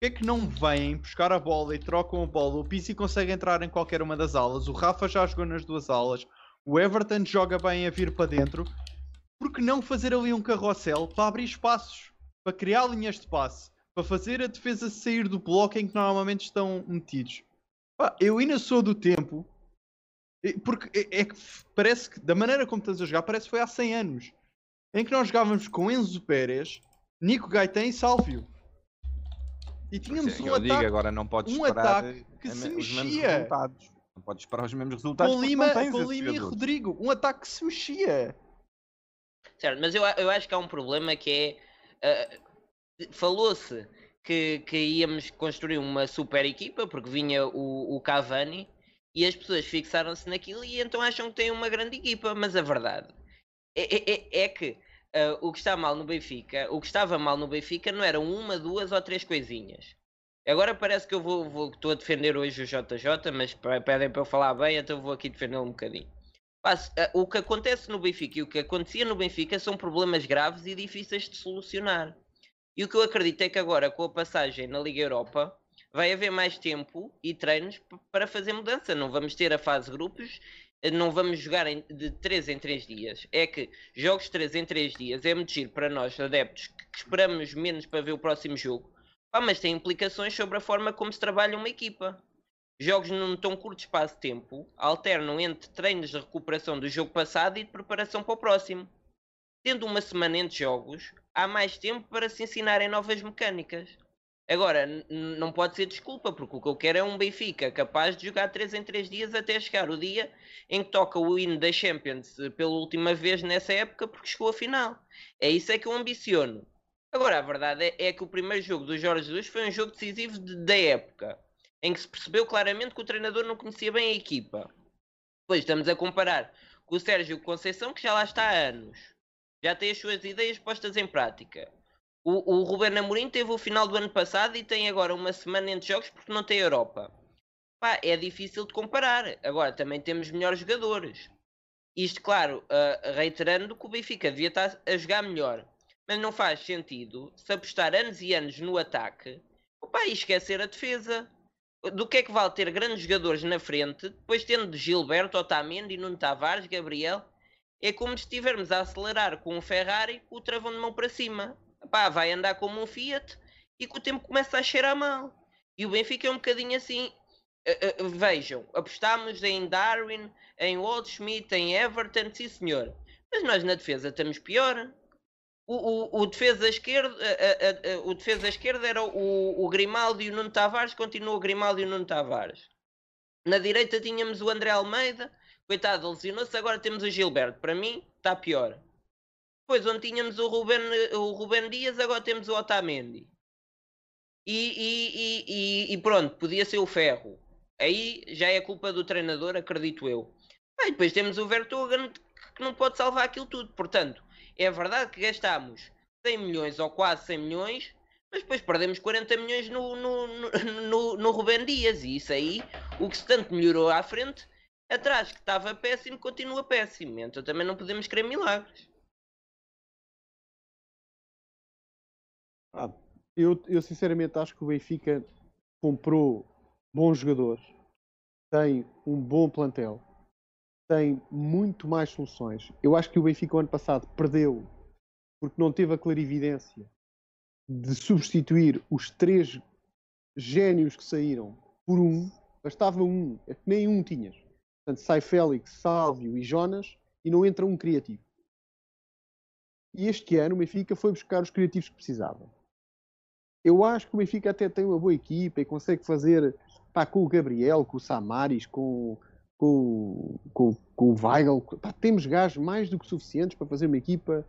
porquê que não vêm buscar a bola e trocam a bola? O Pizzi consegue entrar em qualquer uma das alas, o Rafa já jogou nas duas alas, o Everton joga bem a vir para dentro. Por que não fazer ali um carrossel para abrir espaços, para criar linhas de passe, para fazer a defesa sair do bloco em que normalmente estão metidos? Eu ainda sou do tempo. Porque é, é, que parece que, da maneira como estás a jogar, parece que foi há 100 anos. Em que nós jogávamos com Enzo Pérez, Nico Gaetan e Sálvio. E tínhamos é um, ataque, agora não podes um ataque que se mexia. Não podes esperar os mesmos resultados. Com Lima, com Lima e Rodrigo. Um ataque que se mexia. Certo, mas eu, eu acho que há um problema que é. Uh, Falou-se que, que íamos construir uma super equipa, porque vinha o, o Cavani, e as pessoas fixaram-se naquilo e então acham que têm uma grande equipa, mas a verdade é, é, é, é que uh, o que está mal no Benfica, o que estava mal no Benfica não eram uma, duas ou três coisinhas. Agora parece que eu vou, vou estou a defender hoje o JJ, mas pedem para eu falar bem, então vou aqui defender um bocadinho. O que acontece no Benfica e o que acontecia no Benfica são problemas graves e difíceis de solucionar. E o que eu acredito é que agora, com a passagem na Liga Europa, vai haver mais tempo e treinos para fazer mudança. Não vamos ter a fase grupos, não vamos jogar de 3 em 3 dias. É que jogos de 3 em 3 dias é muito giro para nós, adeptos, que esperamos menos para ver o próximo jogo. mas tem implicações sobre a forma como se trabalha uma equipa. Jogos num tão curto espaço de tempo alternam entre treinos de recuperação do jogo passado e de preparação para o próximo. Tendo uma semana entre jogos, há mais tempo para se ensinarem novas mecânicas. Agora, não pode ser desculpa, porque o que eu quero é um Benfica capaz de jogar 3 em 3 dias até chegar o dia em que toca o hino da Champions eh, pela última vez nessa época, porque chegou a final. É isso é que eu ambiciono. Agora, a verdade é, é que o primeiro jogo do Jorge Jesus foi um jogo decisivo de, da época em que se percebeu claramente que o treinador não conhecia bem a equipa. Depois estamos a comparar com o Sérgio Conceição, que já lá está há anos. Já tem as suas ideias postas em prática. O, o Ruben Amorim teve o final do ano passado e tem agora uma semana entre jogos porque não tem Europa. Pá, é difícil de comparar. Agora, também temos melhores jogadores. Isto, claro, uh, reiterando que o Benfica devia estar a jogar melhor. Mas não faz sentido se apostar anos e anos no ataque opa, e esquecer a defesa do que é que vale ter grandes jogadores na frente, depois tendo Gilberto, Otamendi, Nuno Tavares, Gabriel, é como se estivermos a acelerar com um Ferrari com o travão de mão para cima. Pá, vai andar como um Fiat e com o tempo começa a cheirar mal. E o Benfica é um bocadinho assim. Uh, uh, vejam, apostámos em Darwin, em Waldschmidt, em Everton, sim senhor. Mas nós na defesa estamos pior o, o, o, defesa a, a, o defesa esquerda era o, o e o Nuno Tavares, continua o Grimaldo e o Nuno Tavares. Na direita tínhamos o André Almeida, coitado, lesionou-se, agora temos o Gilberto. Para mim, está pior. Depois, onde tínhamos o Ruben, o Ruben Dias, agora temos o Otamendi. E, e, e, e, pronto, podia ser o Ferro. Aí já é culpa do treinador, acredito eu. Aí depois temos o Vertogen, que não pode salvar aquilo tudo. Portanto, é verdade que gastámos 100 milhões ou quase 100 milhões, mas depois perdemos 40 milhões no, no, no, no, Rubem Dias. E isso aí, o que se tanto melhorou à frente, atrás que estava péssimo, continua péssimo. Então também não podemos querer milagres. Ah, eu, eu sinceramente acho que o Benfica comprou bons jogadores, tem um bom plantel tem muito mais soluções. Eu acho que o Benfica o ano passado perdeu porque não teve a clarividência de substituir os três génios que saíram por um. Bastava um, é nem um tinhas. Portanto, sai Félix, Sálvio e Jonas e não entra um criativo. E este ano o Benfica foi buscar os criativos que precisava. Eu acho que o Benfica até tem uma boa equipa e consegue fazer pá, com o Gabriel, com o Samaris, com com, com, com o Weigl. Pá, temos gajos mais do que suficientes para fazer uma equipa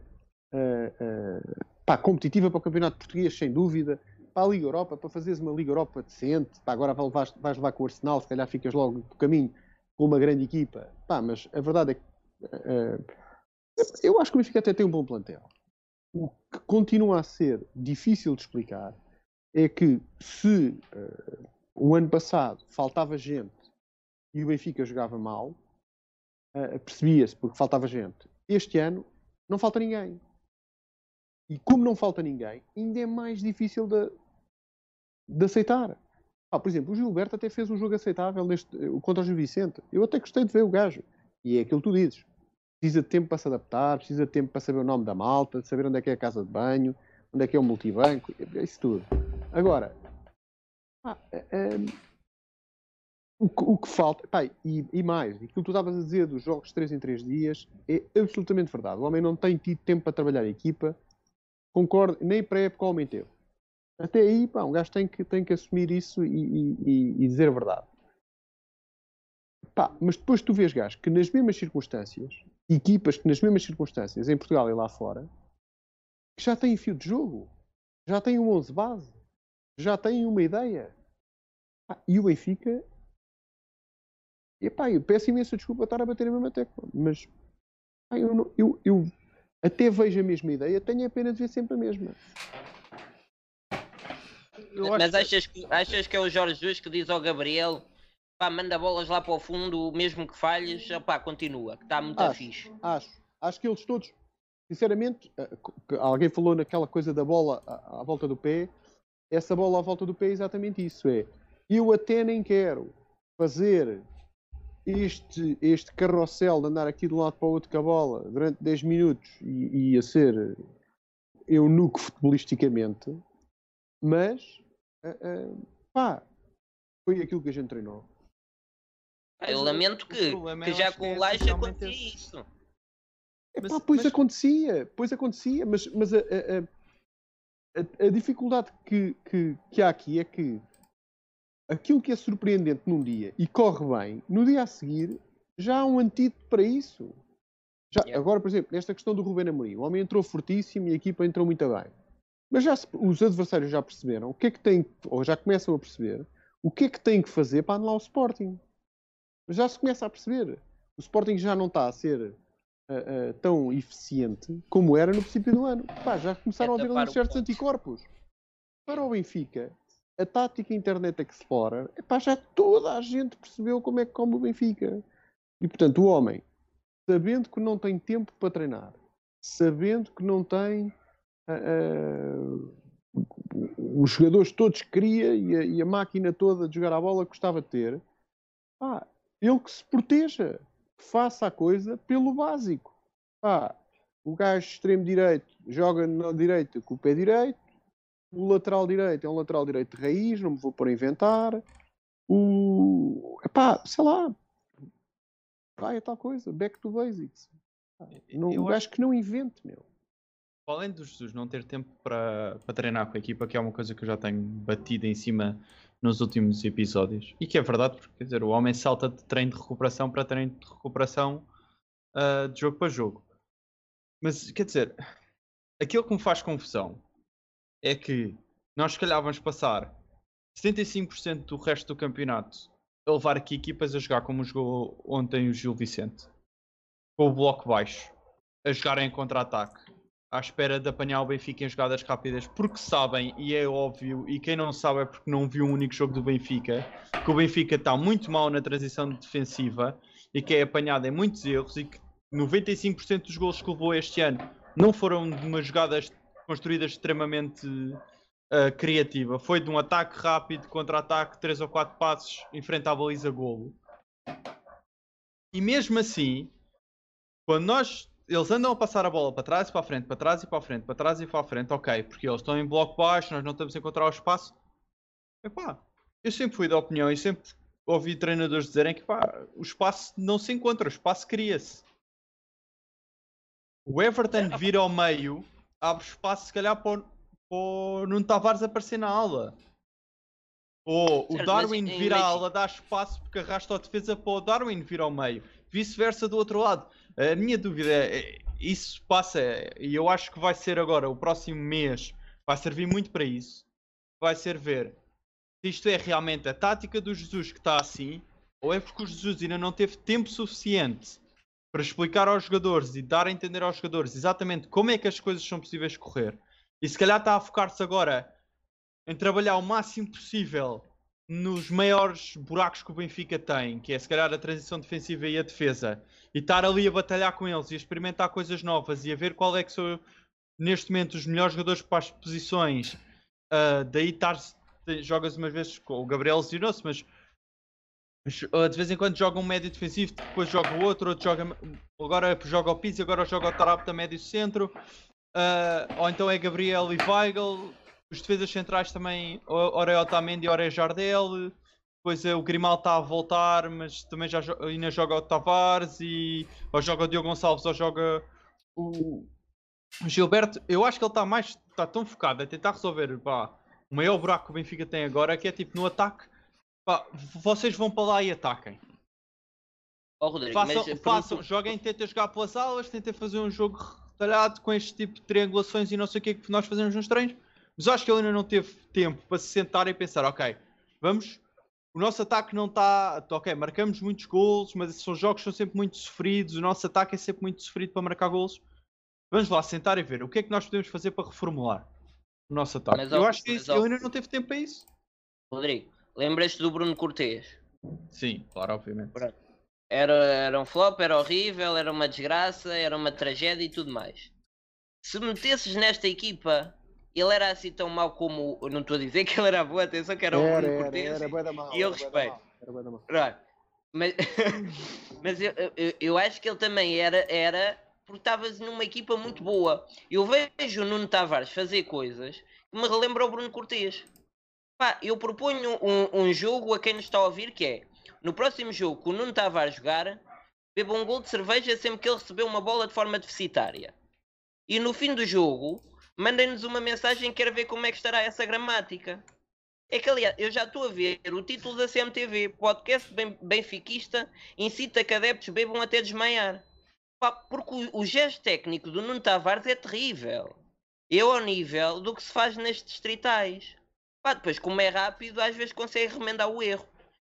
uh, uh, pá, competitiva para o Campeonato Português, sem dúvida. Para a Liga Europa, para fazeres uma Liga Europa decente. Pá, agora vais, vais levar com o Arsenal, se calhar ficas logo do caminho com uma grande equipa. Pá, mas a verdade é que uh, eu acho que o Benfica até tem um bom plantel. O que continua a ser difícil de explicar é que se o ano passado faltava gente e o Benfica jogava mal, uh, percebia-se porque faltava gente. Este ano não falta ninguém. E como não falta ninguém, ainda é mais difícil de, de aceitar. Ah, por exemplo, o Gilberto até fez um jogo aceitável neste, contra o Gil Vicente. Eu até gostei de ver o gajo. E é aquilo que tu dizes. Precisa de tempo para se adaptar, precisa de tempo para saber o nome da malta, saber onde é que é a casa de banho, onde é que é o multibanco, isso tudo. Agora, ah, é, o que, o que falta, pá, e, e, mais, aquilo que tu estavas a dizer dos jogos 3 em 3 dias é absolutamente verdade. O homem não tem tido tempo para trabalhar a equipa, concordo, nem para a época o homem teve. Até aí, pá, um gajo tem que, tem que assumir isso e, e, e dizer a verdade. Pá, mas depois tu vês gajos que nas mesmas circunstâncias, equipas que nas mesmas circunstâncias, em Portugal e lá fora, que já têm fio de jogo, já têm um 11 base, já têm uma ideia. e o Benfica e pá, eu peço imensa desculpa estar a bater a mesma tecla, mas pá, eu, eu, eu, até vejo a mesma ideia, tenho a pena de ver sempre a mesma. Mas achas que, achas que é o Jorge Jesus que diz ao Gabriel pá, manda bolas lá para o fundo, mesmo que falhes, pá, continua, que está muito acho, fixe. Acho, acho que eles todos, sinceramente, eh, alguém falou naquela coisa da bola à, à volta do pé, essa bola à volta do pé é exatamente isso, é, eu até nem quero fazer este, este carrossel de andar aqui de um lado para o outro com a bola durante 10 minutos e, e a ser eunuco futebolisticamente, mas uh, uh, pá, foi aquilo que a gente treinou. Eu lamento que, que já com o Laje acontecia esse. isso. É pá, pois mas... acontecia, pois acontecia, mas, mas a, a, a, a dificuldade que, que, que há aqui é que aquilo que é surpreendente num dia e corre bem, no dia a seguir já há um antídoto para isso. Já, yeah. Agora, por exemplo, nesta questão do Rubén Amorim, o homem entrou fortíssimo e a equipa entrou muito bem. Mas já se, os adversários já perceberam o que é que tem, ou já começam a perceber, o que é que têm que fazer para anular o Sporting. Já se começa a perceber. O Sporting já não está a ser uh, uh, tão eficiente como era no princípio do ano. Pá, já começaram é a haver ali certos anticorpos. Para o Benfica, a tática Internet Explorer, epá, já toda a gente percebeu como é que come o Benfica. E portanto, o homem, sabendo que não tem tempo para treinar, sabendo que não tem uh, uh, os jogadores todos que queria e a, e a, máquina toda de jogar a bola gostava de ter, pá, ele que se proteja, que faça a coisa pelo básico. Pá, o gajo extremo direito joga na direita com o pé direito, o lateral direito é um lateral direito de raiz, não me vou pôr a inventar. O. Epá, sei lá. Vai, é tal coisa. Back to basics. Não, eu acho que não invente, meu. Além do Jesus não ter tempo para, treinar com a equipa, que é uma coisa que eu já tenho batido em cima nos últimos episódios, e que é verdade, porque quer dizer, o homem salta de treino de recuperação para treino de recuperação uh, de jogo para jogo. Mas quer dizer, aquilo que me faz confusão é que nós se calhar vamos passar 75% do resto do campeonato a levar aqui equipas a jogar como jogou ontem o Gil Vicente. Com o bloco baixo. A jogarem em contra-ataque. À espera de apanhar o Benfica em jogadas rápidas. Porque sabem, e é óbvio, e quem não sabe é porque não viu um único jogo do Benfica, que o Benfica está muito mal na transição defensiva e que é apanhado em muitos erros e que 95% dos gols que levou este ano não foram de umas jogadas construída extremamente uh, criativa. Foi de um ataque rápido, contra-ataque, 3 ou 4 passos em frente à baliza golo. E mesmo assim, quando nós eles andam a passar a bola para trás e para a frente, para trás e para a frente, para trás e para a frente, ok, porque eles estão em bloco baixo, nós não estamos a encontrar o espaço. Epá, eu sempre fui da opinião e sempre ouvi treinadores dizerem que pá, o espaço não se encontra, o espaço cria-se. O Everton vir ao meio abre espaço, se calhar, para, o Nuno Tavares aparecer na aula. Ou o Darwin vir à aula, dá espaço porque arrasta a defesa para o Darwin vir ao meio. Vice-versa do outro lado. A minha dúvida é, é isso passa, e eu acho que vai ser agora, o próximo mês, vai servir muito para isso. Vai ser ver se isto é realmente a tática do Jesus que está assim, ou é porque o Jesus ainda não teve tempo suficiente para explicar aos jogadores e dar a entender aos jogadores exatamente como é que as coisas são possíveis correr. E se calhar está a focar-se agora em trabalhar o máximo possível nos maiores buracos que o Benfica tem, que é se calhar a transição defensiva e a defesa, e estar ali a batalhar com eles e a experimentar coisas novas e a ver qual é que são neste momento os melhores jogadores para as posições. Uh, daí estar jogas umas vezes com o Gabriel lesionou-se, mas de vez em quando joga um médio defensivo, depois joga o outro, outro joga, agora joga o Pizzi, agora joga o Tarapta médio centro, uh, ou então é Gabriel e Weigl, os defesas centrais também, ora é Otamendi, ora é Jardel, depois é, o Grimal está a voltar, mas também já ainda joga o Tavares, e, ou joga o Diogo Gonçalves, ou joga o Gilberto, eu acho que ele está mais, está tão focado a tentar resolver pá, o maior buraco que o Benfica tem agora, que é tipo no ataque, Pá, vocês vão para lá e ataquem. Oh, Rodrigo, façam, mas, façam joguem, tentem jogar pelas aulas, tentem fazer um jogo retalhado com este tipo de triangulações e não sei o que é que nós fazemos nos treinos. Mas acho que ele ainda não teve tempo para se sentar e pensar, ok, vamos. O nosso ataque não está. Ok, marcamos muitos gols, mas esses jogos são sempre muito sofridos. O nosso ataque é sempre muito sofrido para marcar gols. Vamos lá sentar e ver o que é que nós podemos fazer para reformular o nosso ataque. Mas, eu acho que isso, ele ainda não teve tempo para isso. Rodrigo, lembras-te do Bruno Cortês? Sim, claro, obviamente. Era, era um flop, era horrível, era uma desgraça, era uma tragédia e tudo mais. Se metesses nesta equipa, ele era assim tão mau como. Eu não estou a dizer que ele era bom, atenção que era um Bruno Cortês. Era, era, mal, e eu respeito. Era mas, mas eu, eu, eu, acho que ele também era, era porque estavas numa equipa muito boa. Eu vejo o Nuno Tavares fazer coisas que me relembram o Bruno Cortês. Pá, eu proponho um, um jogo a quem nos está a ouvir que é no próximo jogo que o Nuno Tavares jogar, beba um gol de cerveja sempre que ele receber uma bola de forma deficitária. E no fim do jogo, mandem-nos uma mensagem quer ver como é que estará essa gramática. É que aliás, eu já estou a ver o título da CMTV, podcast benfiquista, incita que adeptos bebam até desmaiar. Porque o, o gesto técnico do Nuno Tavares é terrível. É ao nível do que se faz nestes distritais. Pá, depois, como é rápido, às vezes consegue remendar o erro.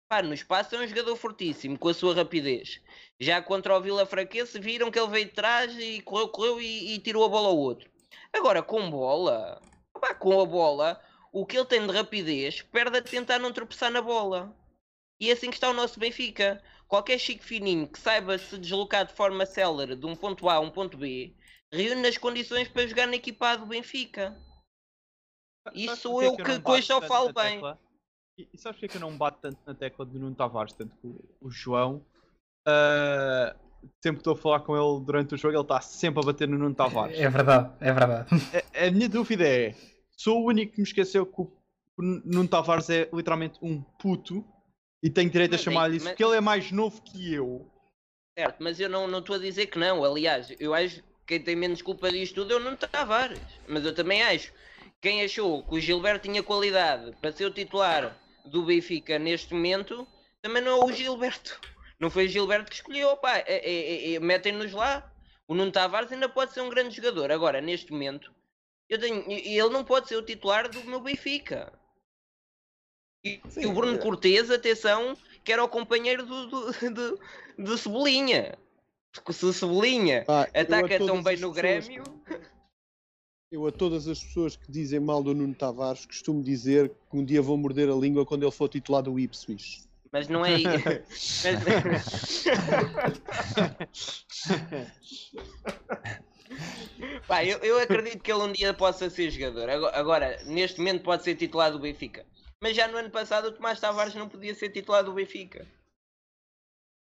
Pá, no espaço é um jogador fortíssimo, com a sua rapidez. Já contra o Vila Fraquense, viram que ele veio de trás e correu, correu e, e tirou a bola ao outro. Agora, com bola, pá, com a bola, o que ele tem de rapidez perde a tentar não tropeçar na bola. E é assim que está o nosso Benfica. Qualquer chico fininho que saiba se deslocar de forma célere de um ponto A a um ponto B, reúne as condições para jogar na equipa do Benfica. Isso eu que, que hoje só falo bem. E, e sabes porque é que eu não bato tanto na tecla de Nuno Tavares? Tanto que o, o João, uh, sempre que estou a falar com ele durante o jogo, ele está sempre a bater no Nuno Tavares. É verdade, é verdade. A, a minha dúvida é: sou o único que me esqueceu que o Nuno Tavares é literalmente um puto e tenho direito mas, a chamar-lhe isso mas... porque ele é mais novo que eu. Certo, mas eu não estou a dizer que não. Aliás, eu acho que quem tem menos culpa disto tudo é o Nuno Tavares. Mas eu também acho quem achou que o Gilberto tinha qualidade para ser o titular do Benfica neste momento, também não é o Gilberto. Não foi o Gilberto que escolheu, pá, é, é, é, metem-nos lá. O Nuno Tavares ainda pode ser um grande jogador. Agora, neste momento, eu tenho, ele não pode ser o titular do meu Benfica. E, Sim, o Bruno é. Cortez, atenção, que era o companheiro do, do, do, do Cebolinha. Se o Cebolinha ataca tão bem no Grêmio. Que eu a todas as pessoas que dizem mal do Nuno Tavares costumo dizer que um dia vou morder a língua quando ele for titular do Ipswich. Mas não é. Pá, eu, eu acredito que ele um dia possa ser jogador. Agora, neste momento, pode ser titular do Benfica. Mas já no ano passado, o Tomás Tavares não podia ser titular do Benfica.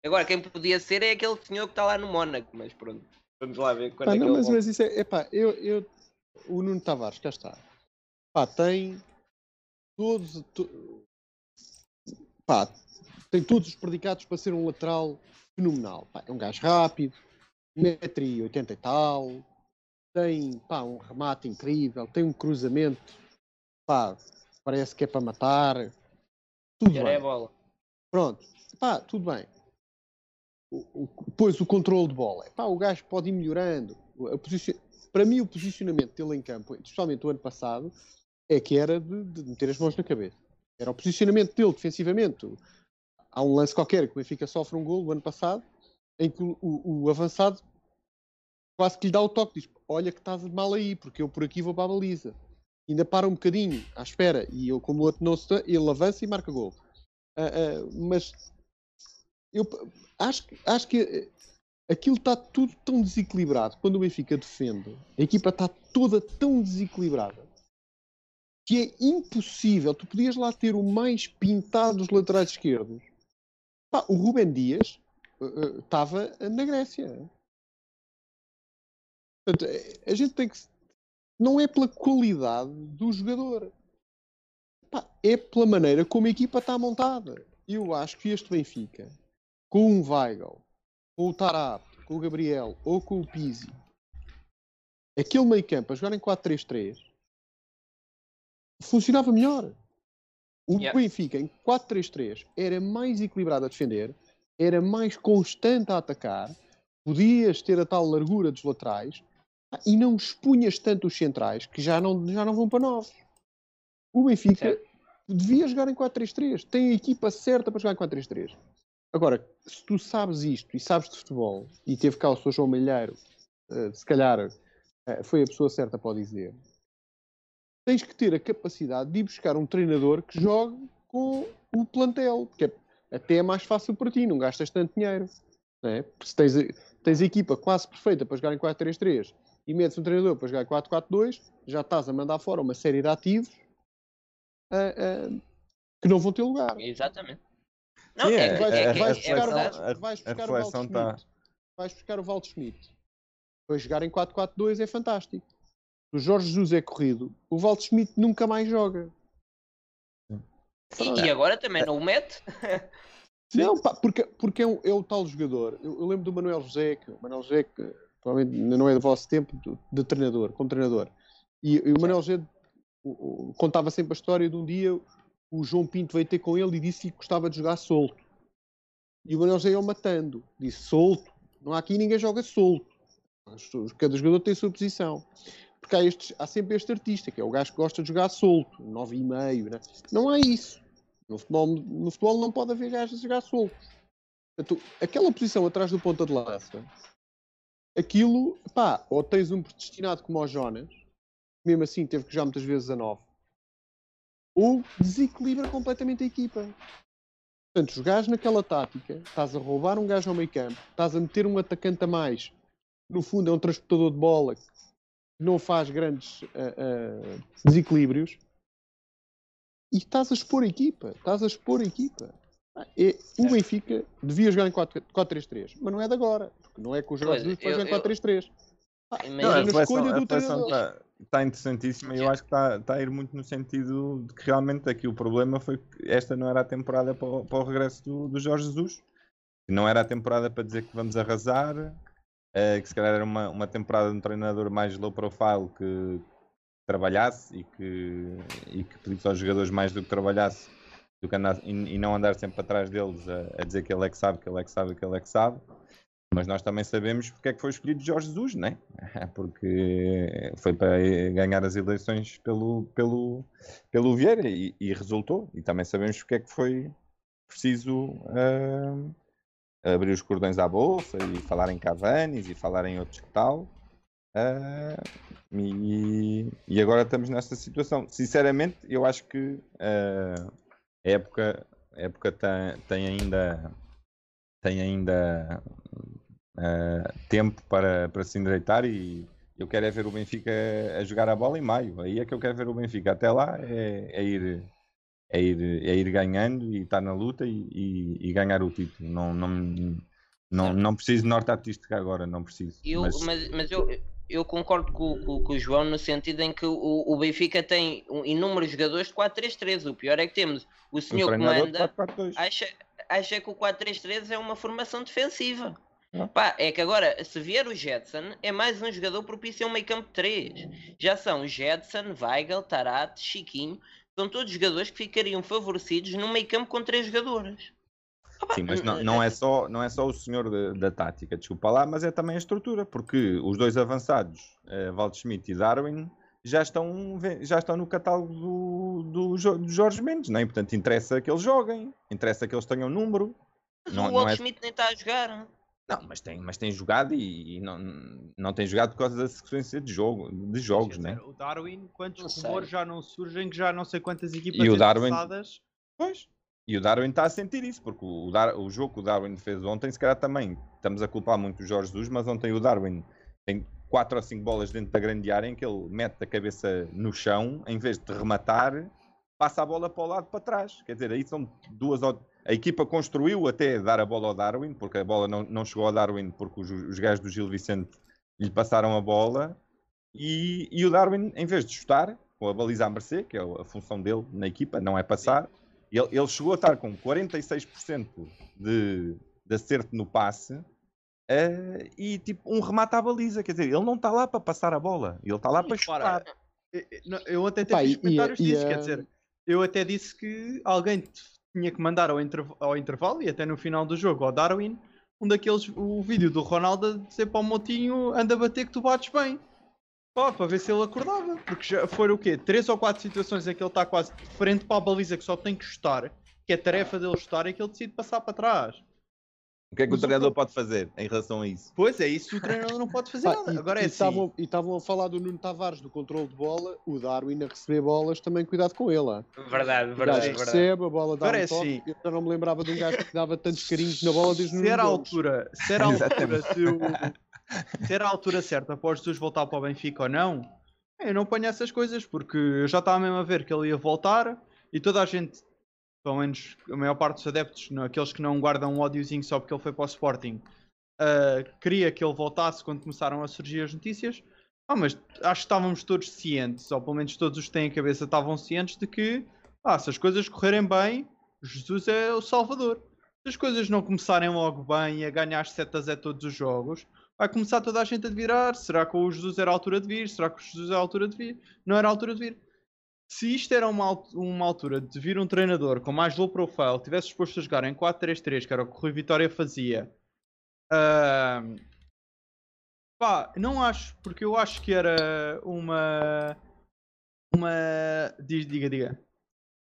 Agora, quem podia ser é aquele senhor que está lá no Mónaco. Mas pronto, vamos lá ver quando ah, é não, que mas, mas isso é. Epá, eu, eu o Nuno Tavares, cá está. Pá, tem todos. To, pá, tem todos os predicados para ser um lateral fenomenal. Pá, é um gajo rápido, 1,80m e tal, tem pá, um remate incrível, tem um cruzamento, pá, parece que é para matar. Tudo bem. É bola. Pronto, pá, tudo bem. O, o, depois o controle de bola. Pá, o gajo pode ir melhorando. A posição, para mim, o posicionamento dele em campo, especialmente o ano passado, é que era de, de meter as mãos na cabeça. Era o posicionamento dele defensivamente. Há um lance qualquer que o Benfica sofre um gol o ano passado, em que o, o, avançado quase que lhe dá o toque, diz: Olha que estás mal aí, porque eu por aqui vou para a baliza. Ainda para um bocadinho à espera, e eu, como o outro não se ele avança e marca gol. Uh, uh, mas eu acho, acho que aquilo está tudo tão desequilibrado. Quando o Benfica defende, a equipa está toda tão desequilibrada que é impossível. Tu podias lá ter o mais pintado dos laterais esquerdos. Pá, o Rubem Dias estava uh, uh, na Grécia. Portanto, a gente tem que. Não é pela qualidade do jogador. Pá, é pela maneira como a equipa está montada. Eu acho que este Benfica, com um Weigl, com o Tarap, com o Gabriel ou com o Pizzi, aquele meio campo a jogar em 4-3-3 funcionava melhor. O yeah. Benfica em 4-3-3 era mais equilibrado a defender, era mais constante a atacar, podias ter a tal largura dos laterais e não expunhas tanto os centrais que já não, já não vão para nós. O Benfica certo. devia jogar em 4-3-3, tem a equipa certa para jogar em 4-3-3. Agora, se tu sabes isto e sabes de futebol, e teve cá o seu João Malheiro, uh, se calhar eh, foi a pessoa certa para o dizer. Tens que ter a capacidade de ir buscar um treinador que jogue com o plantel, porque é, até é mais fácil para ti, não gastas tanto dinheiro. É? Se tens, tens a equipa quase perfeita para jogar em 4-3-3 e metes um treinador para jogar em 4-4-2, já estás a mandar fora uma série de ativos uh, uh, que não vão ter lugar. Exatamente. Não, Sim, é, vais, é, vais, buscar o, vais buscar o Walt tá... Vais buscar o Walt Schmidt. Para jogar em 4-4-2 é fantástico. O Jorge Jesus é corrido. O Walt Schmidt nunca mais joga. E, e agora também não o mete? Não, pá, porque, porque é, um, é, o tal jogador. Eu, eu, lembro do Manuel José, que o Manuel José, que provavelmente não é do vosso tempo, de, de treinador, como treinador. E, e o Manuel José o, o, contava sempre a história de um dia o João Pinto veio ter com ele e disse que gostava de jogar solto. E o Manuel José ia matando. Disse solto. Não há aqui ninguém joga solto. Cada jogador tem a sua posição. Porque há, estes, há sempre este artista, que é o gajo que gosta de jogar solto, 9,5. Né? Não há isso. No futebol, no futebol não pode haver gajos a jogar soltos. Portanto, aquela posição atrás do ponta de lança, aquilo, pá, ou tens um predestinado como o Jonas, mesmo assim teve que jogar muitas vezes a 9, ou desequilibra completamente a equipa. Portanto, gajos naquela tática, estás a roubar um gajo ao meio campo, estás a meter um atacante a mais, no fundo é um transportador de bola não faz grandes uh, uh, desequilíbrios, e estás a expor a equipa. Estás a expor a equipa. É, o Benfica devia jogar em 4-3-3, mas não é de agora. Porque não é com o Jorge Jesus que vai jogar em 4-3-3. Não, a reflexão está, está interessantíssima e eu acho que está, está a ir muito no sentido de que realmente aqui o problema foi que esta não era a temporada para o, para o regresso do, do Jorge Jesus. Não era a temporada para dizer que vamos arrasar, uh, que se calhar era uma, uma temporada de um treinador mais low profile que, trabalhasse e que, e que pedisse aos jogadores mais do que trabalhasse do que e, e, não andar sempre atrás deles a, a, dizer que ele é que sabe, que ele é que sabe, que ele é que sabe. Mas nós também sabemos porque é que foi escolhido Jorge Jesus, né? Porque foi para ganhar as eleições pelo, pelo, pelo Vieira e, e resultou. E também sabemos porque é que foi preciso uh, abrir os cordões à bolsa e falar em Cavanis e falar em outros que tal. Uh, e, e agora estamos nesta situação. Sinceramente, eu acho que uh, a época, a época tem, tem ainda, tem ainda uh, tempo para, para se endireitar e eu quero é ver o Benfica a jogar a bola em maio. Aí é que eu quero ver o Benfica. Até lá é, é ir é ir, é ir ganhando e estar na luta e, e, e ganhar o título. Não, não, não, não preciso de norte artística agora, não preciso. Eu, mas... Mas, mas eu, eu concordo com, com, com, o João no sentido em que o, o Benfica tem inúmeros jogadores de 4-3-3. O pior é que temos o senhor um comanda acha, acha que o 4-3-3 é uma formação defensiva. Pá, é que agora, se vier o Jetson, é mais um jogador propício a um meio campo 3. Já são Jetson, Weigel, Tarat, Chiquinho. São todos jogadores que ficariam favorecidos num meio campo com três jogadores. Sim, mas não, não, é só, não é só o senhor de, da tática, desculpa lá, mas é também a estrutura, porque os dois avançados, eh, Waldschmidt e Darwin, já estão, já estão no catálogo do, do, do Jorge Mendes, não é? Portanto, interessa que eles joguem, interessa que eles tenham número. Mas não, o Waldschmidt é... nem está a jogar. Não, mas tem, mas tem jogado e, e, não, não tem jogado por causa da sequência de, jogo, de jogos, né? O Darwin, quantos rumores já não surgem que já não sei quantas equipas e o Darwin, Pois, e o Darwin está a sentir isso, porque o, Dar o jogo que o Darwin fez ontem, se calhar também estamos a culpar muito o Jorge Jesus, mas ontem o Darwin tem quatro ou cinco bolas dentro da grande área em que ele mete a cabeça no chão, em vez de rematar, passa a bola para o lado para trás. Quer dizer, aí são duas. A equipa construiu até dar a bola ao Darwin, porque a bola não, não chegou ao Darwin, porque os, os gajos do Gil Vicente lhe passaram a bola. E, e o Darwin, em vez de chutar, com a baliza a mercê, que é a função dele na equipa, não é passar, ele, ele chegou a estar com 46% de, de acerto no passe uh, e tipo um remate à baliza. Quer dizer, ele não está lá para passar a bola, ele está lá para chutar. Eu até até fiz comentários disso, quer dizer, eu até disse que alguém tinha que mandar ao, interv ao intervalo e até no final do jogo ao Darwin um daqueles, o vídeo do Ronaldo a dizer para o Motinho anda a bater que tu bates bem. Pá, para ver se ele acordava. Porque já foram o quê? Três ou quatro situações em que ele está quase de frente para a baliza que só tem que chutar. Que é tarefa dele chutar e que ele decide passar para trás. O que é que Mas o treinador pode fazer em relação a isso? Pois é, isso o treinador não pode fazer nada. e- Agora e é assim. estavam- E estavam a falar do Nuno Tavares, do controle de bola, o Darwin a receber bolas, também cuidado com ele. ah. Verdade, O verdade, gajo verdade. recebe, a bola dá Agora um é toque. assim. Eu já não me lembrava de um gajo que dava tantos carinhos na bola desde o Se era a altura, se era a altura de o- se era a altura certa para o Jesus voltar para o Benfica ou não, eu não ponho essas coisas, porque eu já estava mesmo a ver que ele ia voltar e toda a gente, pelo menos a maior parte dos adeptos, aqueles que não guardam um ódiozinho só porque ele foi para o Sporting, ah, queria que ele voltasse quando começaram a surgir as notícias. Ah, mas acho que estávamos todos cientes, ou pelo menos todos os que têm a cabeça estavam cientes de que ah, se as coisas correrem bem, Jesus é o Salvador. Se as coisas não começarem logo bem e a ganhar 7 a 0 todos os jogos, vai começar toda a gente a virar. Será que o Jesus era a altura de vir? Será que o Jesus é a altura de vir? Não era a altura de vir. Se isto era uma, uma altura de vir um treinador com mais low profile, tivesse disposto a jogar em 4-3-3, que era o que o Rui Vitória fazia, ahm, pá, não acho, porque eu acho que era uma. Uma. Diz, diga, diga.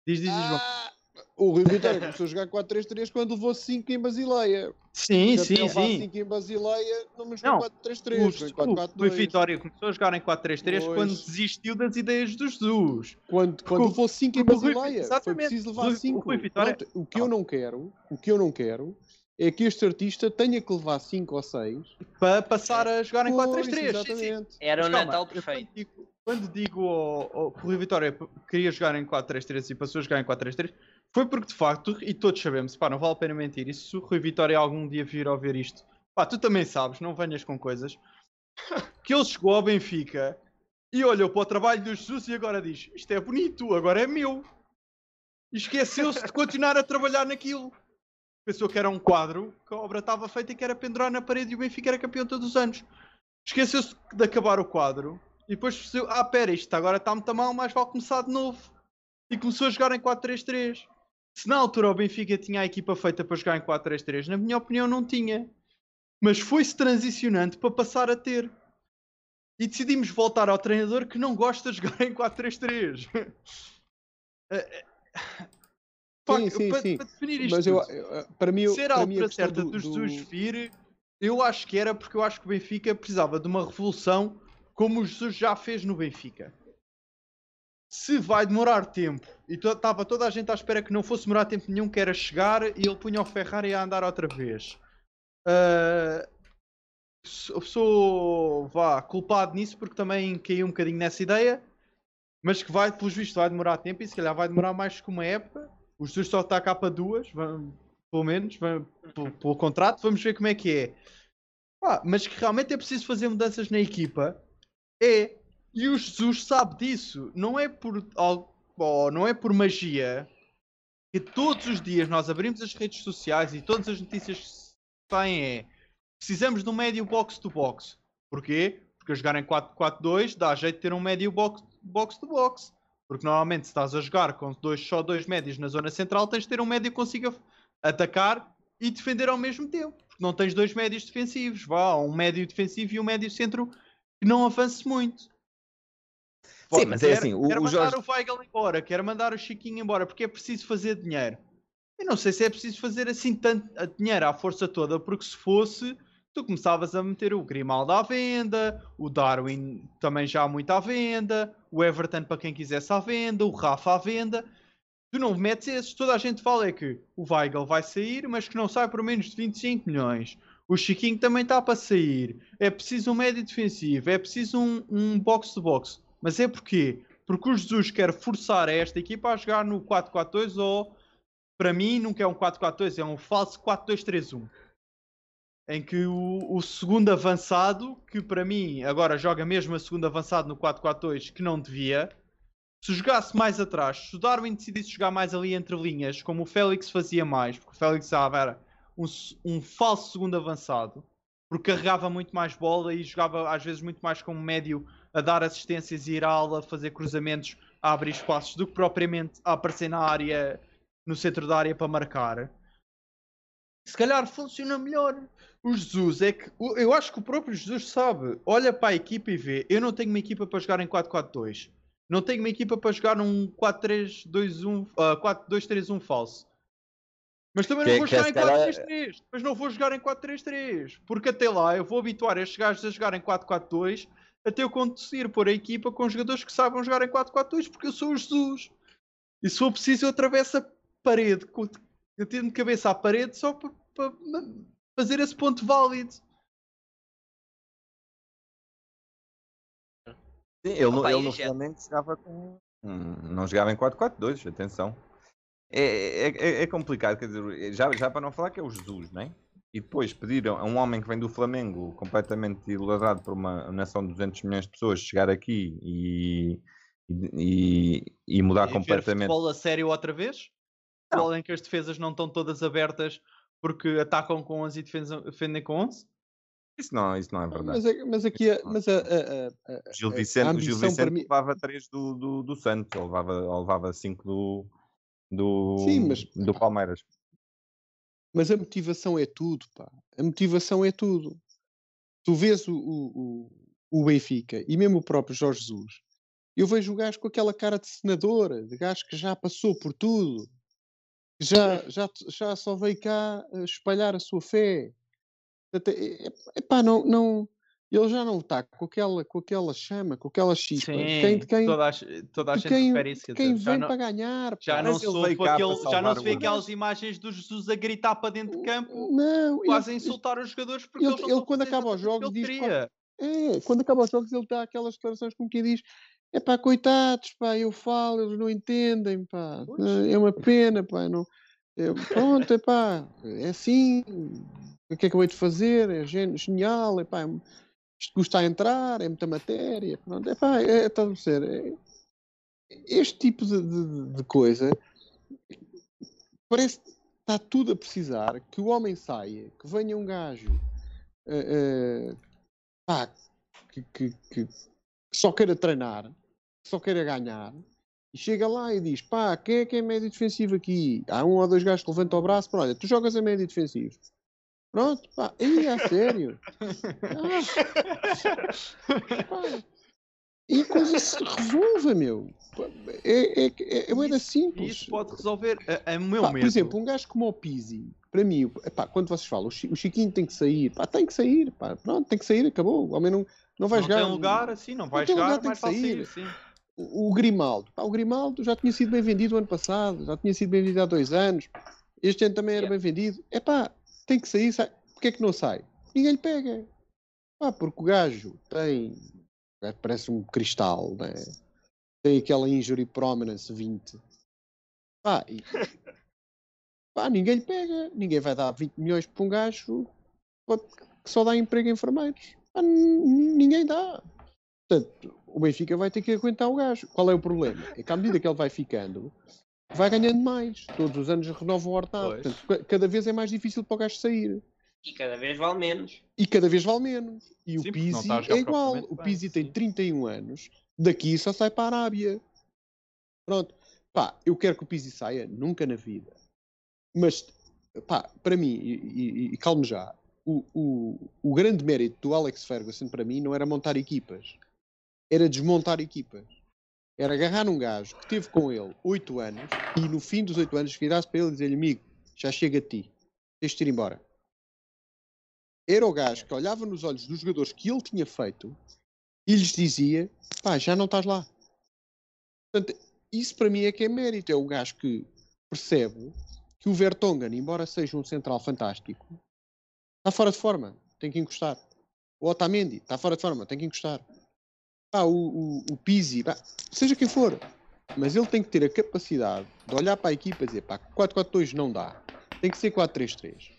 Diz, diz, diz. Ah, o Rui Vitória começou a jogar 4-3-3 quando levou 5 em Basileia. Sim, Se sim, sim. 5 em Basileia, não me Não, jogou 4-3-3, O, foi o, o 4-4-2. Vitória começou a jogar em 4-3-3 quando desistiu das ideias do Jesus. Quando, quando o- levou 5 em o Rui- Basileia, foi exatamente. preciso O levar Rui- o 5. Rui Vitória- O que eu não quero, o que eu não quero é que este artista tenha que levar 5 ou 6. Para passar a jogar em 4-3-3. Sim, sim. Exatamente. Era o Natal perfeito. Quando digo, quando digo ao, ao, que o Rui Vitória queria jogar em 4-3-3 e passou a jogar em 4-3-3, foi porque de facto, e todos sabemos, pá, não vale a pena mentir, e se o Rui Vitória algum dia vir a ouvir isto, pá, tu também sabes, não venhas com coisas, que ele chegou ao Benfica e olhou para o trabalho do Jesus e agora diz: Isto é bonito, agora é meu. E esqueceu-se de continuar a trabalhar naquilo. Pensou que era um quadro, que a obra estava feita e que era pendurar na parede e o Benfica era campeão todos os anos. Esqueceu-se de acabar o quadro e depois percebeu: Ah, pera, isto agora está muito mal, mas vale começar de novo. E começou a jogar em 4-3-3. Se na altura o Benfica tinha a equipa feita para jogar em 4-3-3, na minha opinião não tinha. Mas foi-se transicionando para passar a ter. E decidimos voltar ao treinador que não gosta de jogar em 4-3-3. Eh, eh, Sim, sim, para, sim. para definir isto Mas eu, eu- para mim, ser a altura certa do, do- Jesus vir, eu acho que era porque eu acho que o Benfica precisava de uma revolução como o Jesus já fez no Benfica. Se vai demorar tempo, e estava toda a gente à espera que não fosse demorar tempo nenhum, que era chegar e ele punha o Ferrari a andar outra vez. Ah, sou, vá, culpado nisso porque também caí um bocadinho nessa ideia, mas que vai, pelos vistos, vai demorar tempo e se calhar vai demorar mais que uma época. O Jesus só está cá para duas, vamos- pelo menos, vamos- pelo, contrato, vamos ver como é que é. Mas que realmente é preciso fazer mudanças na equipa, é. E o Jesus sabe disso. Não é por algo, ou não é por magia que todos os dias nós abrimos as redes sociais e todas as notícias que saem é precisamos de um médio box to box. Porquê? Porque a jogar em 4-4-2 dá jeito de ter um médio box, box to box. Porque normalmente se estás a jogar com dois, só dois médios na zona central, tens de ter um médio que consiga atacar e defender ao mesmo tempo. Porque não tens dois médios defensivos. Vá, um médio defensivo e um médio centro que não avance muito. Sim, mas é Quer- assim, o- quer o mandar Jorge- o Weigl embora, quer mandar o Chiquinho embora, porque é preciso fazer dinheiro. Eu não sei se é preciso fazer assim tanto a dinheiro à força toda, porque se fosse, tu começavas a meter o Grimaldo à venda, o Darwin também já muito à venda, o Everton para quem quisesse à venda, o Rafa à venda. Tu não metes esses, toda a gente fala é que o Weigl vai sair, mas que não sai por menos de 25 milhões. O Chiquinho também está para sair. É preciso um médio defensivo, é preciso um, um box-to-box. Mas é? Porque o Jesus quer forçar esta equipa a jogar no 4-4-2 ou, para mim, nunca é um 4-4-2, é um falso 4-2-3-1. Em que o, o segundo avançado, que para mim agora joga mesmo a segundo avançado no 4-4-2, que não devia, se jogasse mais atrás, se o Darwin decidisse jogar mais ali entre linhas, como o Félix fazia mais, porque o Félix ah, era um, um falso segundo avançado, porque carregava muito mais bola e jogava às vezes muito mais como médio a dar assistências e ir à ala, fazer cruzamentos, a abrir espaços, do que propriamente a aparecer na área, no centro da área para marcar. Se calhar funciona melhor. O Jesus é que. Eu acho que o próprio Jesus sabe. Olha para a equipa e vê. Eu não tenho uma equipa para jogar em 4-4-2. Não tenho uma equipa para jogar num 4-3-2-1. ah, 4-2-3-1 falso. Mas também Que não vou jogar em se calhar- 4-3-3. Mas não vou jogar em 4-3-3. Porque até lá eu vou habituar estes gajos a jogar em 4-4-2 até eu conseguir pôr a equipa com jogadores que saibam jogar em 4-4-2 porque eu sou o Jesus. E se for preciso eu atravesso a parede, eu tendo de cabeça à parede só para, para fazer esse ponto válido. Sim, ele, Opa, ele no Flamengo jogava com. Não jogava em 4-4-2, atenção. É, é, é- é complicado, quer dizer, já, já para não falar que é o Jesus, não é? E depois pedir a um homem que vem do Flamengo, completamente idolatrado por uma nação de 200 milhões de pessoas, chegar aqui e, e, e mudar E completamente. futebol a sério outra vez? Futebol em que as defesas não estão todas abertas porque atacam com 11 e defendem, defendem com 11? Isso não, isso não é verdade. Mas, a- mas aqui, a- mas a, a, a, a, O Gil a- a Vicente, Gil Vicente mim. levava 3 do, do, do Santos, ou levava, ou levava 5 do, do, Sim, mas- do Palmeiras. Mas a motivação é tudo, pá. A motivação é tudo. Tu vês o, o, o, Benfica e mesmo o próprio Jorge Jesus. Eu vejo o gajo com aquela cara de senador, de gajo que já passou por tudo, já, já, já só veio cá eh, espalhar a sua fé. É, é, epá, não, não, ele já não está com aquela, com aquela chama, com aquela chispa. de quem, de quem, toda a, toda a de gente quem, refere isso. quem dizer, já vem não- para ganhar. Já não, sou aquele, para já não se vê aquelas imagens do Jesus a gritar para dentro de campo, Não, quase a ele- insultar os jogadores porque ele- ele a quando acaba os jogos que diz. É, quando acaba os jogos ele dá aquelas declarações como quem diz é pá, coitados, pá, eu falo, eles não entendem, pá, Pois. é uma pena, pá, não, é, pronto, é pá, é assim, o que é que eu hei de fazer, é gen- genial, é pá, é- isto custa a entrar, é muita matéria, pronto, é pá, é, a ser, é, este tipo de, de- de coisa parece que está tudo a precisar que o homem saia, que venha um gajo eh, eh, pá, que, que, que- que só queira treinar, que só queira ganhar, e chega lá e diz: pá, quem é que é médio defensivo aqui? Há um ou dois gajos que levantam o braço, pá, olha, tu jogas a médio defensivo. Pronto, pá, aí é sério. Ah, pá. E a coisa se resolve, meu. Pá, É, é, é, é, E simples. isso pode resolver. A, a meu Pá, medo. por exemplo, um gajo como o Pizzi, para mim, epá, quando vocês falam, o Chi- o Chiquinho tem que sair, pá, tem que sair, pá, pronto, tem que sair, acabou. O homem não, não vai não jogar. tem lugar, assim, não vai tem jogar, lugar, tem mais que sair. sair. O, o Grimaldo, pá, o Grimaldo já tinha sido bem vendido o ano passado, já tinha sido bem vendido há dois anos. Este ano também era Yeah. bem vendido. É pá, tem que sair, sai. Porquê é que não sai? Ninguém lhe pega. Pá, porque o gajo tem, é, parece um cristal, né? tem aquela injury prominence 20. Pá, e, pá, ninguém lhe pega. Ninguém vai dar 20 milhões para um gajo que só dá emprego a enfermeiros. Pá, ninguém dá. Portanto, o Benfica vai ter que aguentar o gajo. Qual é o problema? É que à medida que ele vai ficando, vai ganhando mais. Todos os anos renova o ordenado. Portanto, ca- cada vez é mais difícil para o gajo sair. E cada vez vale menos. E cada vez vale menos. E o Sim, não Pizzi é igual. O Pizzi tem sim. 31 anos. Daqui só sai para a Arábia. Pronto. Pá, eu quero que o Pizzi saia. Nunca na vida. Mas, pá, para mim, e, e, e calme já, o, o, o grande mérito do Alex Ferguson para mim não era montar equipas. Era desmontar equipas. Era agarrar um gajo que teve com ele 8 anos e no fim dos 8 anos virasse para ele e dizer-lhe, amigo, já chega de ti. Tens de ir embora era o gajo que olhava nos olhos dos jogadores que ele tinha feito e lhes dizia: pá, já não estás lá. Portanto, isso para mim é que é mérito. É o gajo que percebe que o Vertonghen, embora seja um central fantástico, está fora de forma, tem que encostar. O Otamendi está fora de forma, tem que encostar. Pá, o, o, o Pizzi, pá, seja quem for. Mas ele tem que ter a capacidade de olhar para a equipa e dizer: pá, 4-4-2 não dá. Tem que ser 4-3-3.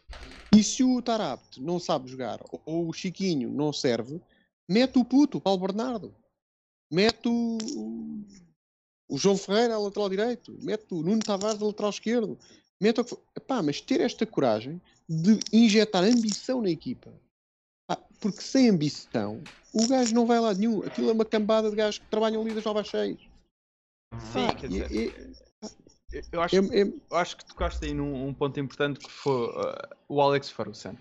E se o Tarabt não sabe jogar ou o Chiquinho não serve, mete o puto, o Paulo Bernardo. Mete o, o João Ferreira a lateral direito. Mete o Nuno Tavares a lateral esquerdo. Mete o mas ter esta coragem de injetar ambição na equipa. Porque sem ambição, o gajo não vai lá nenhum. Aquilo é uma cambada de gajos que trabalham ali das 9 às 6. Sim, Pá, quer e- dizer, e- eu acho, é- é- eu acho que tocaste aí num um ponto importante que foi uh, o Alex Ferguson.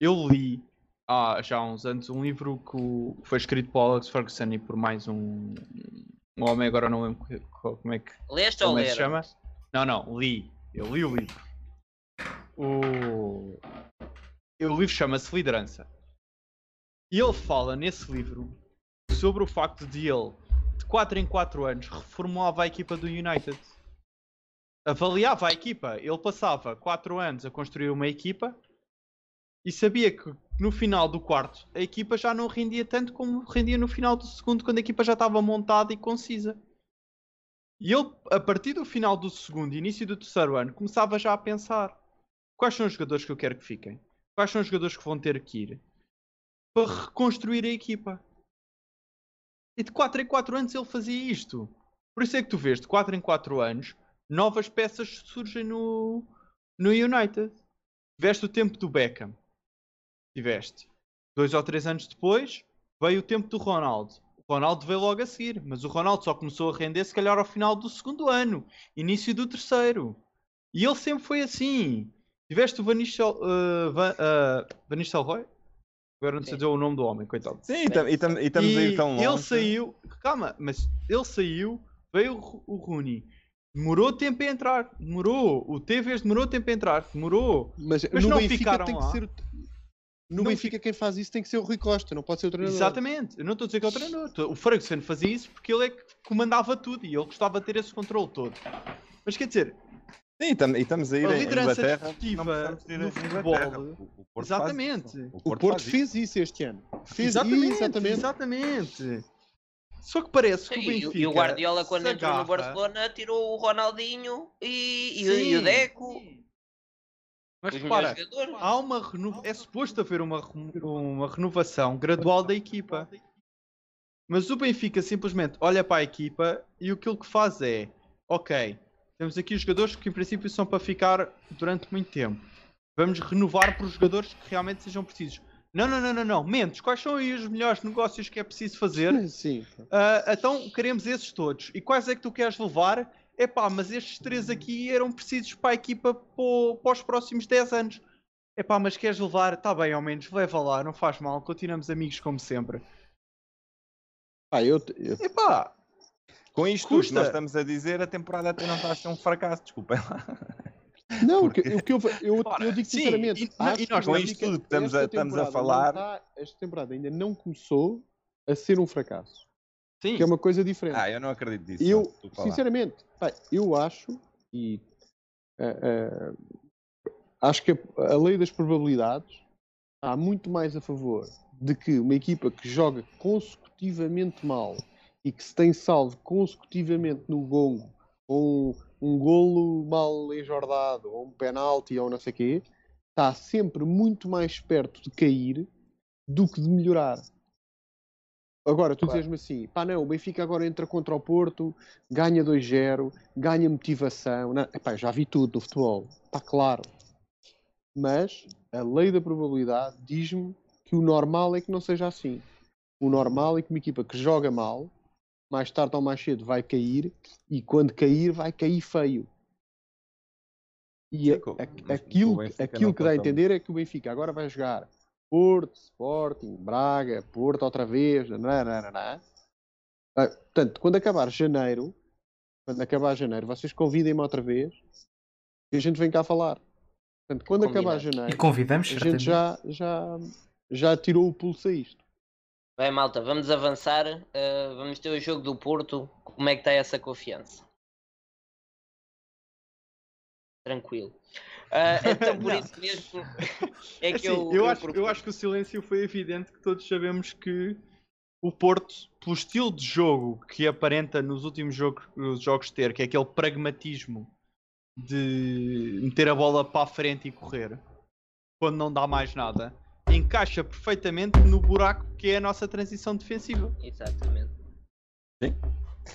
Eu li há já há uns anos um livro que o- foi escrito por Alex Ferguson e por mais um, um homem, agora não lembro que- como é que, Leste ou como é que se chama. Não, não, li. Eu li o livro. o, o livro chama-se Liderança. E ele fala nesse livro sobre o facto de ele, de 4 em 4 anos, reformulava a equipa do United. Avaliava a equipa. Ele passava 4 anos a construir uma equipa e sabia que no final do quarto a equipa já não rendia tanto como rendia no final do segundo, quando a equipa já estava montada e concisa. E ele, a partir do final do segundo, início do terceiro ano, começava já a pensar: quais são os jogadores que eu quero que fiquem? Quais são os jogadores que vão ter que ir? Para reconstruir a equipa. E de 4 em 4 anos ele fazia isto. Por isso é que tu vês, de 4 em 4 anos, novas peças surgem no, no United. Tiveste o tempo do Beckham. Tiveste. Dois ou três anos depois, veio o tempo do Ronaldo. O Ronaldo veio logo a seguir, mas o Ronaldo só começou a render se calhar ao final do segundo ano, início do terceiro. E ele sempre foi assim. Tiveste o Vanishel, uh, Van, uh, Vanishel Roy? Agora não sei dizer o nome do homem, coitado. Sim, e, tam, e estamos aí tão longe. Ele saiu, calma, mas ele saiu, veio o, o Rooney. Demorou tempo a entrar, demorou. O TVs demorou tempo a entrar, demorou. Mas, mas não Benfica ficaram tem lá. que ser. No não Benfica, fica... quem faz isso tem que ser o Rui Costa, não pode ser o treinador. Exatamente, eu não estou a dizer que é o treinador. O Ferguson fazia isso porque ele é que comandava tudo e ele gostava de ter esse controle todo. Mas quer dizer, Sim, e estamos a ir a liderança desportiva no futebol. O, o exatamente. O, o Porto fez isso este ano. Fez exatamente, isso, exatamente. exatamente. Só que parece que o Benfica. E o Guardiola, quando entrou no Barcelona, tirou o Ronaldinho e, e, e o Deco. Mas repara, há uma reno... é suposto haver uma, uma renovação gradual da equipa. Mas o Benfica simplesmente olha para a equipa e aquilo que faz é: ok, temos aqui os jogadores que em princípio são para ficar durante muito tempo. Vamos renovar para os jogadores que realmente sejam precisos. Não, não, não, não, não. Mentes, quais são aí os melhores negócios que é preciso fazer? Sim. Uh, então queremos esses todos. E quais é que tu queres levar? Epá, mas estes três aqui eram precisos para a equipa para os próximos 10 anos. Epá, mas queres levar? Está bem, ao menos, leva lá, não faz mal, continuamos amigos como sempre. Ah, eu, eu... Epá, com isto Custa. nós estamos a dizer, a temporada até não está a ser um fracasso, desculpem lá. Não, Porque... o que eu, eu, eu digo sinceramente, Sim, e, e nós com isto tudo que estamos a, estamos a falar. Está, esta temporada ainda não começou a ser um fracasso. Sim. Que é uma coisa diferente. Ah, eu não acredito nisso. Eu, sinceramente, pá, eu acho e uh, uh, acho que a, a, lei das probabilidades há muito mais a favor de que uma equipa que joga consecutivamente mal e que se tem salvo consecutivamente no gongo ou um, um golo mal enjordado ou um penalti ou não sei o quê, está sempre muito mais perto de cair do que de melhorar. Agora, tu claro. dizes-me assim, pá, não, o Benfica agora entra contra o Porto, ganha 2-0, ganha motivação. Não, epá, já vi tudo no futebol, está claro. Mas a lei da probabilidade diz-me que o normal é que não seja assim. O normal é que uma equipa que joga mal, mais tarde ou mais cedo vai cair, e quando cair, vai cair feio. E a, a, aquilo, aquilo que dá a entender é que o Benfica agora vai jogar Porto, Sporting, Braga, Porto outra vez, nananana. Ah, portanto, quando acabar janeiro, quando acabar janeiro, vocês convidem-me outra vez e a gente vem cá falar. Portanto, quando acabar janeiro, e convidamos, a gente já, já, já tirou o pulso a isto. Bem, malta, vamos avançar. Uh, vamos ter o jogo do Porto. Como é que está essa confiança? Tranquilo. Uh, então por isso mesmo é que assim, eu, eu, eu, acho, eu acho que o silêncio foi evidente que todos sabemos que o Porto, pelo estilo de jogo que aparenta nos últimos jogos, jogos ter, que é aquele pragmatismo de meter a bola para a frente e correr quando não dá mais nada, encaixa perfeitamente no buraco que é a nossa transição defensiva. Exatamente. Sim.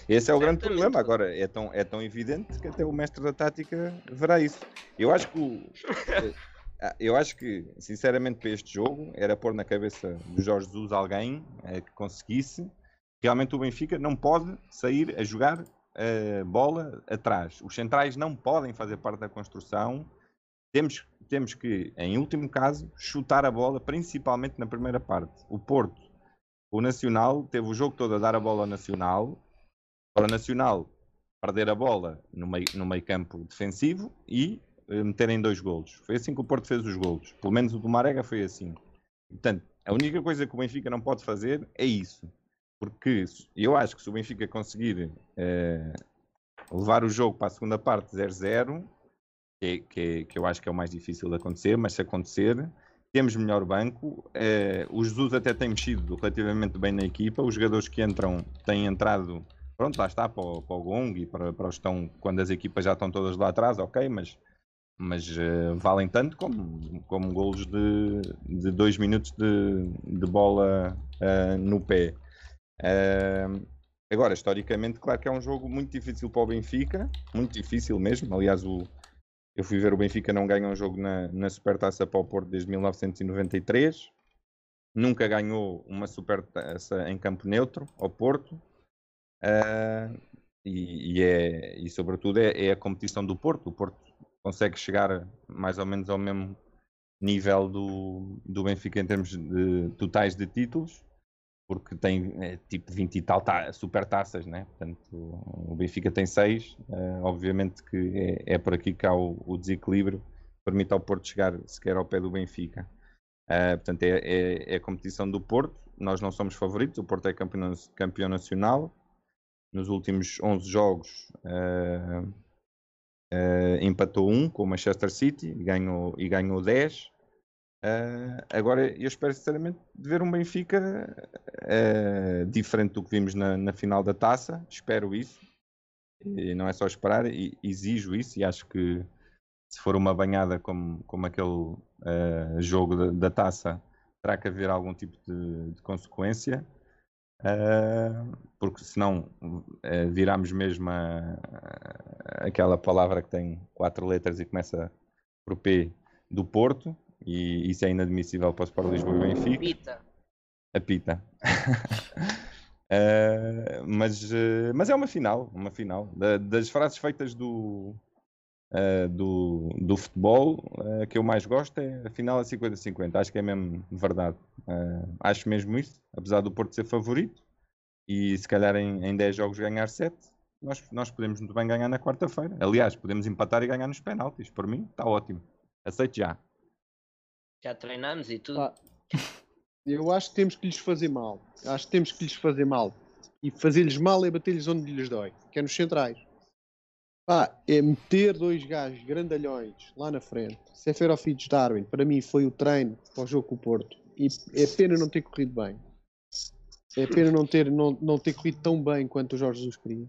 Esse é o grande problema. Agora, é tão, é tão evidente que até o mestre da tática verá isso. Eu acho que o, eh, eu acho que, sinceramente, para este jogo era pôr na cabeça do Jorge Jesus alguém é, que conseguisse. Realmente o Benfica não pode sair a jogar a eh, bola atrás. Os centrais não podem fazer parte da construção. Temos, temos que, em último caso, chutar a bola, principalmente na primeira parte. O Porto, o Nacional, teve o jogo todo a dar a bola ao Nacional para o Nacional perder a bola no meio, no meio campo defensivo e uh, meterem dois golos. Foi assim que o Porto fez os golos. Pelo menos o do Marega foi assim. Portanto, a única coisa que o Benfica não pode fazer é isso. Porque eu acho que se o Benfica conseguir uh, levar o jogo para a segunda parte 0-0, que, que, que, eu acho que é o mais difícil de acontecer, mas se acontecer, temos melhor banco. Uh, o Jesus até tem mexido relativamente bem na equipa. Os jogadores que entram têm entrado, pronto, lá está, para o, para o Gong e para, para os estão, quando as equipas já estão todas lá atrás, ok, mas, mas uh, valem tanto como, como golos de, de dois minutos de, de bola uh, no pé. agora, historicamente, claro que é um jogo muito difícil para o Benfica, muito difícil mesmo. Aliás, o, eu fui ver o Benfica não ganha um jogo na, na Supertaça para o Porto desde 1993. Nunca ganhou uma Supertaça em campo neutro ao Porto. Uh, e, e, é, e sobretudo é, é, a competição do Porto. O Porto consegue chegar mais ou menos ao mesmo nível do, do Benfica em termos de totais de títulos porque tem é, tipo 20 e tal ta super taças, né? Portanto, o Benfica tem 6. Uh, eh, obviamente que é, é, por aqui que há o, o, desequilíbrio, permite ao Porto chegar sequer ao pé do Benfica. Uh, portanto, é, é, é, a competição do Porto. Nós não somos favoritos, o Porto é campeão, campeão nacional. Nos últimos 11 jogos uh, empatou um com o Manchester City ganhou, e ganhou 10. Uh, agora, eu espero sinceramente de ver um Benfica uh, diferente do que vimos na, na, final da taça. Espero isso. E não é só esperar, e, exijo isso. E acho que se for uma banhada como, como aquele uh, jogo da, da, taça, terá que haver algum tipo de, de consequência. porque senão viramos mesmo a, a, aquela palavra que tem quatro letras e começa por P do Porto e isso é inadmissível para o Sport Lisboa e Benfica. Pita. A pita. uh, mas, uh, mas é uma final, uma final. Da, das frases feitas do, uh, do, do futebol, que eu mais gosto é a final a 50-50. Acho que é mesmo verdade. acho mesmo isso, apesar do Porto ser favorito e se calhar em, em 10 jogos ganhar 7. Nós, nós podemos muito bem ganhar na quarta-feira. Aliás, podemos empatar e ganhar nos penaltis. Por mim, está ótimo. Aceito já. Já treinamos e tudo. eu acho que temos que lhes fazer mal. Acho que temos que lhes fazer mal. E fazer-lhes mal é bater-lhes onde lhes dói, que é nos centrais. Pá, é meter dois gajos grandalhões lá na frente. Seferovic Darwin, para mim foi o treino para o jogo com o Porto. E é pena não ter corrido bem. É pena não ter, não, não ter corrido tão bem quanto o Jorge Jesus queria.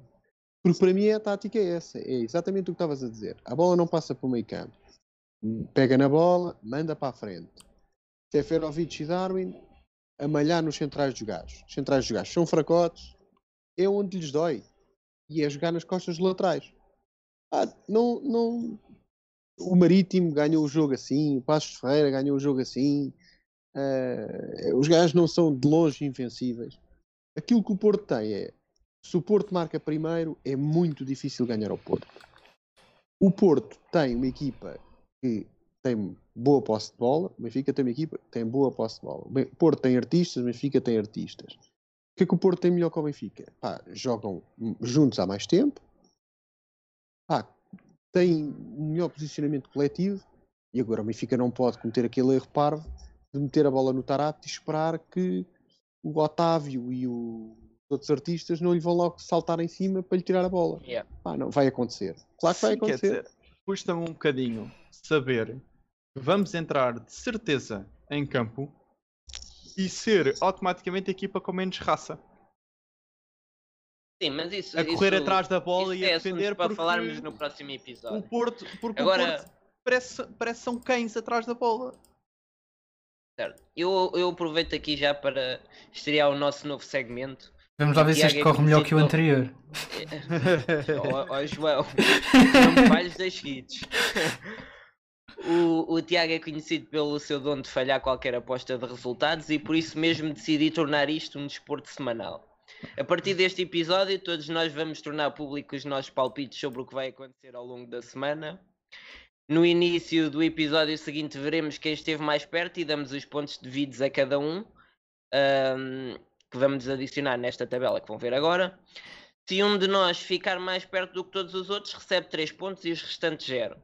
Porque para mim a tática é essa. É exatamente o que estavas a dizer. A bola não passa para o meio campo pega na bola, manda para a frente. Seferovic e Darwin a malhar nos centrais dos gajos. Os centrais dos gajos são fracotes, é onde lhes dói. E é jogar nas costas dos laterais. Ah, não, não... O Marítimo ganhou o jogo assim, o Passos Ferreira ganhou o jogo assim. Uh, os gajos não são de longe invencíveis. Aquilo que o Porto tem é se o Porto marca primeiro, é muito difícil ganhar ao Porto. O Porto tem uma equipa que tem boa posse de bola, o Benfica tem uma equipa que tem boa posse de bola. O Porto tem artistas, o Benfica tem artistas. O que é que o Porto tem melhor que o Benfica? Pá, jogam juntos há mais tempo, pá, tem melhor posicionamento coletivo e agora o Benfica não pode cometer aquele erro parvo de meter a bola no Tarapte e esperar que o Otávio e o outros artistas não lhe vão logo saltar em cima para lhe tirar a bola. Yeah. Não, vai acontecer. Claro que vai acontecer. Custa-me um bocadinho saber que vamos entrar de certeza em campo e ser automaticamente a equipa com menos raça. Sim, mas isso. A correr isso, atrás da bola e a é defender para falarmos no próximo episódio. O Porto, porque Agora... o Porto parece, parece são cães atrás da bola. Certo. Eu, eu aproveito aqui já para estrear o nosso novo segmento. Vamos lá ver se este corre melhor que o anterior. Ó oh, João, não me falhes das hits. O, o Tiago é conhecido pelo seu dom de falhar qualquer aposta de resultados e por isso mesmo decidi tornar isto um desporto semanal. A partir deste episódio, todos nós vamos tornar públicos os nossos palpites sobre o que vai acontecer ao longo da semana. No início do episódio seguinte, veremos quem esteve mais perto e damos os pontos devidos a cada um. um que vamos adicionar nesta tabela que vão ver agora. Se um de nós ficar mais perto do que todos os outros, recebe 3 pontos e os restantes 0.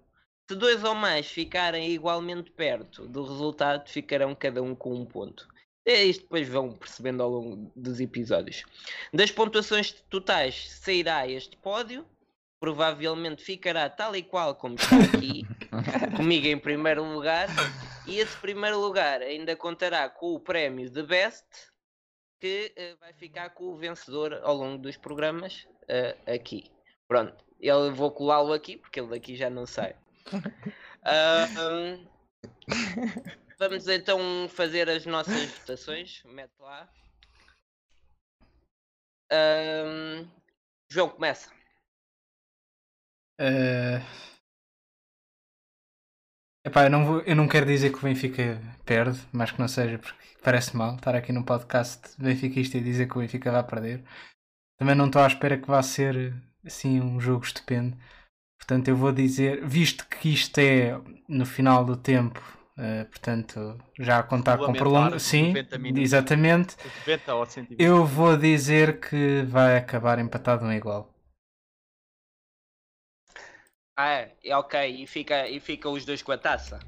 Se dois ou mais ficarem igualmente perto do resultado, ficarão cada um com um ponto. É isto depois vão percebendo ao longo dos episódios. Das pontuações totais sairá este pódio. Provavelmente ficará tal e qual como está aqui, comigo em primeiro lugar. E esse primeiro lugar ainda contará com o prémio de Best, que uh, vai ficar com o vencedor ao longo dos programas uh, aqui. Pronto, eu vou colá-lo aqui porque ele daqui já não sai. Uh, vamos então fazer as nossas votações. Mete lá. João, começa. Uh... Epá, eu não, vou, eu não quero dizer que o Benfica perde, mas que não seja, porque parece mal estar aqui no podcast benfiquista e dizer que o Benfica vai perder. Também não estou à espera que vá ser assim um jogo estupendo. Portanto, eu vou dizer, visto que isto é no final do tempo, uh, portanto, já a contar com prolongamento. Sim, exatamente. Eu vou dizer que vai acabar empatado um igual. Ah, é, ok, e fica, e fica os dois com a taça.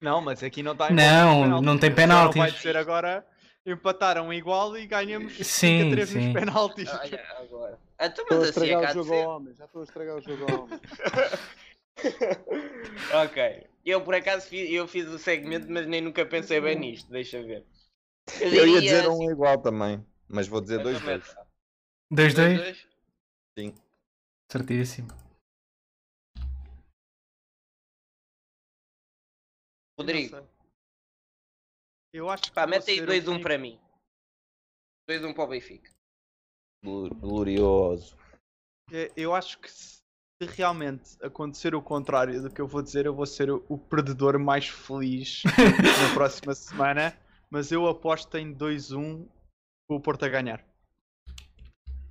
Não, mas aqui não está Não, não tem penaltis. Não vai ser agora empataram igual e ganhamos 5 a 3 nos penaltis. Ah, agora. Então, estou a assim estragar assim, o jogo ao homem, já estou a estragar o jogo ao homem. ok. Eu por acaso fiz, eu fiz o segmento, mas nem nunca pensei bem nisto, deixa ver. Eu, eu ia dizer um igual também, mas vou dizer 2-2. 2-2? Sim. Certíssimo. Rodrigo. Eu acho que. Pá, mete aí 2-1 um para mim. 2-1 um para o Benfica. Glorioso. É, eu acho que se realmente acontecer o contrário do que eu vou dizer, eu vou ser o perdedor mais feliz na próxima semana. Mas eu aposto em 2-1 com o Porto a ganhar.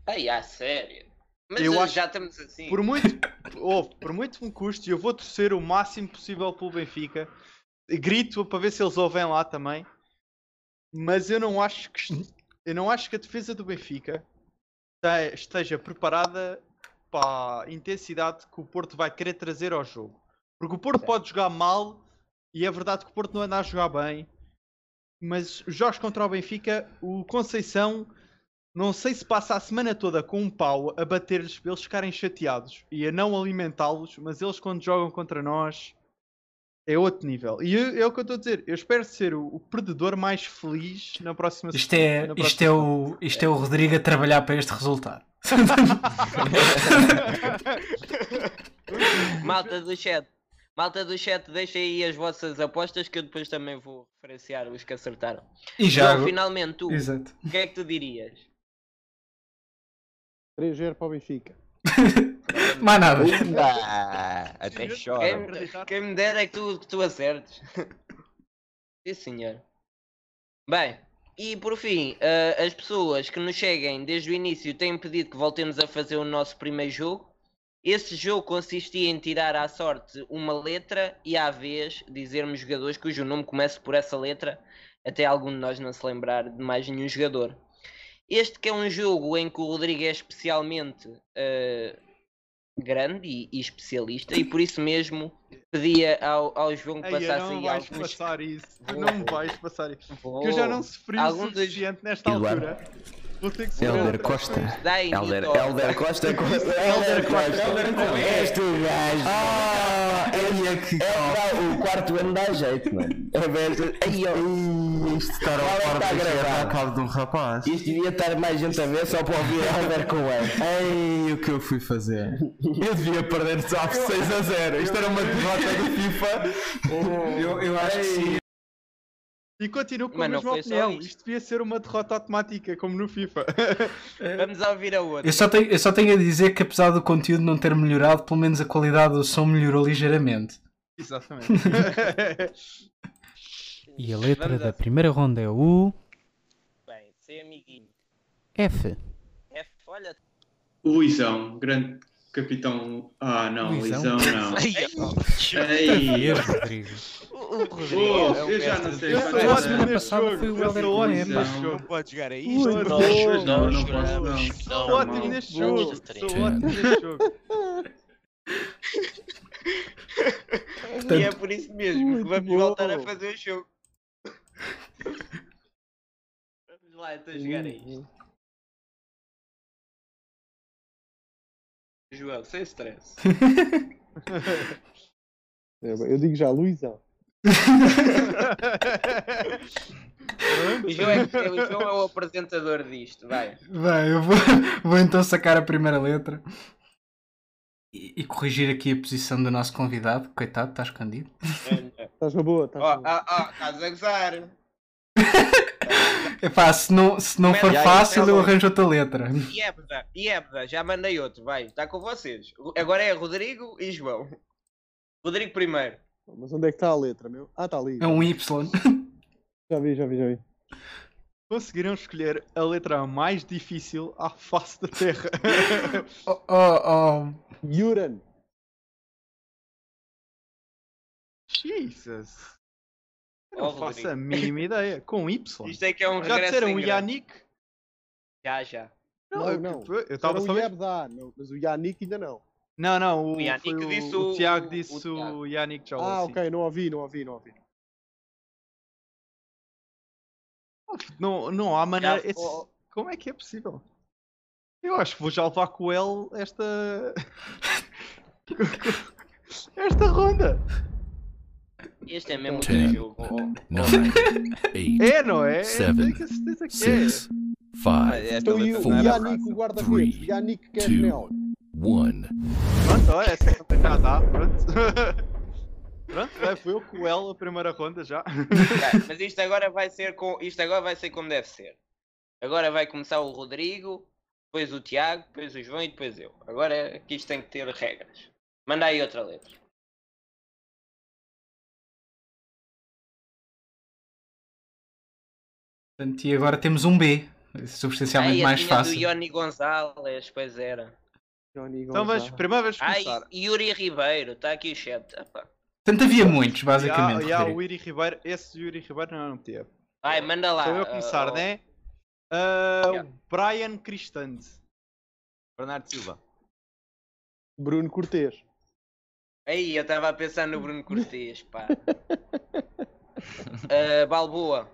Ai, a sério? Mas eu acho, já estamos assim. Por muito, oh, por muito me custe, eu vou torcer o máximo possível pelo Benfica. Grito para ver se eles ouvem lá também. Mas eu não acho que eu não acho que a defesa do Benfica esteja preparada para a intensidade que o Porto vai querer trazer ao jogo. Porque o Porto pode jogar mal e é verdade que o Porto não anda a jogar bem. Mas os jogos contra o Benfica, o Conceição não sei se passa a semana toda com um pau a bater-lhes para eles ficarem chateados e a não alimentá-los, mas eles quando jogam contra nós é outro nível. E eu, é o que eu estou a dizer. Eu espero ser o, o perdedor mais feliz na próxima Isto é, na próxima isto, é o, isto é o Rodrigo a trabalhar para este resultado. Malta do chat. Malta do chat, deixem aí as vossas apostas que eu depois também vou referenciar os que acertaram. E já. Então, finalmente, tu, o que é que tu dirias? 3-0 para o Benfica. Mais nada. até chora. Quem, quem, me dera é que tu, que tu acertes. Sim, senhor. Bem, e por fim, uh, as pessoas que nos cheguem desde o início têm pedido que voltemos a fazer o nosso primeiro jogo. Esse jogo consistia em tirar à sorte uma letra e à vez dizermos jogadores cujo nome comece por essa letra, até algum de nós não se lembrar de mais nenhum jogador. Este que é um jogo em que o Rodrigo é especialmente uh, grande e, e, especialista e por isso mesmo pedia ao, ao João que passasse aí alguns... passar isso, tu não vais passar isso. Porque eu já não sofri o suficiente dos... nesta Eduardo. altura. Vou ter que Elder Costa. Elder, Elder Costa. Elder Costa. És tu, gajo. Ah, é que. É o quarto ano dá jeito, mano. É. Aí, ó. Isto está ao quarto está a cabo de um rapaz. Isto devia estar mais gente a ver só para ouvir Elder com ele. Ei, o que eu fui fazer? Eu devia perder só 6 a 0. Isto era uma derrota do FIFA. Eu, eu acho que sim. E continuo com Mas a mesma opinião. Isto. isto devia ser uma derrota automática, como no FIFA. Vamos ouvir a outra. Eu só, tenho, eu só tenho a dizer que apesar do conteúdo não ter melhorado, pelo menos a qualidade do som melhorou ligeiramente. Exatamente. e a letra Vamos da a... primeira ronda é U. Bem, C amiguinho. F. F, olha. O Luizão, grande capitão. Ah, não, Luizão, não. Ei, Rodrigo. O Rodrigo. Oh, eu já não sei. Eu sou ótimo neste jogo. Foi o Helder Coema. Não pode jogar a isto. Não, não, não posso não. Sou ótimo neste jogo. Sou ótimo neste jogo. Portanto- E é por isso mesmo que vamos bom. voltar a fazer o jogo. vamos lá então jogar a isto. João, sem stress. Eu, eu digo já, Luizão. O João é, o João é o apresentador disto, vai. Vai, eu vou, vou então sacar a primeira letra e, e corrigir aqui a posição do nosso convidado. Coitado, está escondido. Estás na boa, estás Ó, na boa. ó, ó, estás a gozar. Epá, se não, se não for fácil, eu Pedro. arranjo outra letra. Iebda, Iebda, já mandei outro, vai, está com vocês. Agora é Rodrigo e João. Rodrigo primeiro. Mas onde é que está a letra, meu? Ah, está ali. É um Y. Já vi, já vi, já vi. Conseguiram escolher a letra mais difícil à face da Terra. Oh, oh, oh. Yuran. Jesus. Eu não faço Rodrigo. a mínima ideia. Com Y. Isto é que é um Já disseram o. Yannick? Já, já. Não, não. Eu estava o só. Yabda, não, mas o Yannick ainda não. Não, não. O, O Yannick o, disse o o- Tiago o disse o, Tiago. Yannick Joel. Ah, sim. ok, não ouvi, não ouvi, não ouvi. Não, não há maneira. Já- esse- oh, Como é que é possível? Eu acho que vou já levar com o L esta. esta ronda. Este é mesmo o Ten. jogo. ó. nine, eight, É, não é? Seven, Tenho a certeza que six, five, Então e o Yannick, o guarda-redes? One. é. Pronto, olha, essa já dá, pronto. pronto, é, foi eu com o L a primeira ronda já. Tá, Mas isto agora vai ser com. Isto agora vai ser como deve ser. Agora vai começar o Rodrigo, depois o Tiago, depois o João e depois eu. Agora é que isto tem que ter regras. Manda aí outra letra. Portanto, e agora temos um B. Substancialmente Ai, mais a tinha fácil. do Ioni Gonzalez, pois era. Johnny Então vamos, primeiro vamos Ai, começar. Yuri Ribeiro, está aqui o chat. Portanto, havia muitos, E há, basicamente. e há o Yuri Ribeiro, esse Yuri Ribeiro não, não teve. Vai, manda lá. Sou eu começar, ah, né? Ah, Yeah. Brian Cristante. Bernardo Silva. Bruno Cortês. Aí, eu estava a pensar no Bruno Cortês, pá. Ah, Balboa.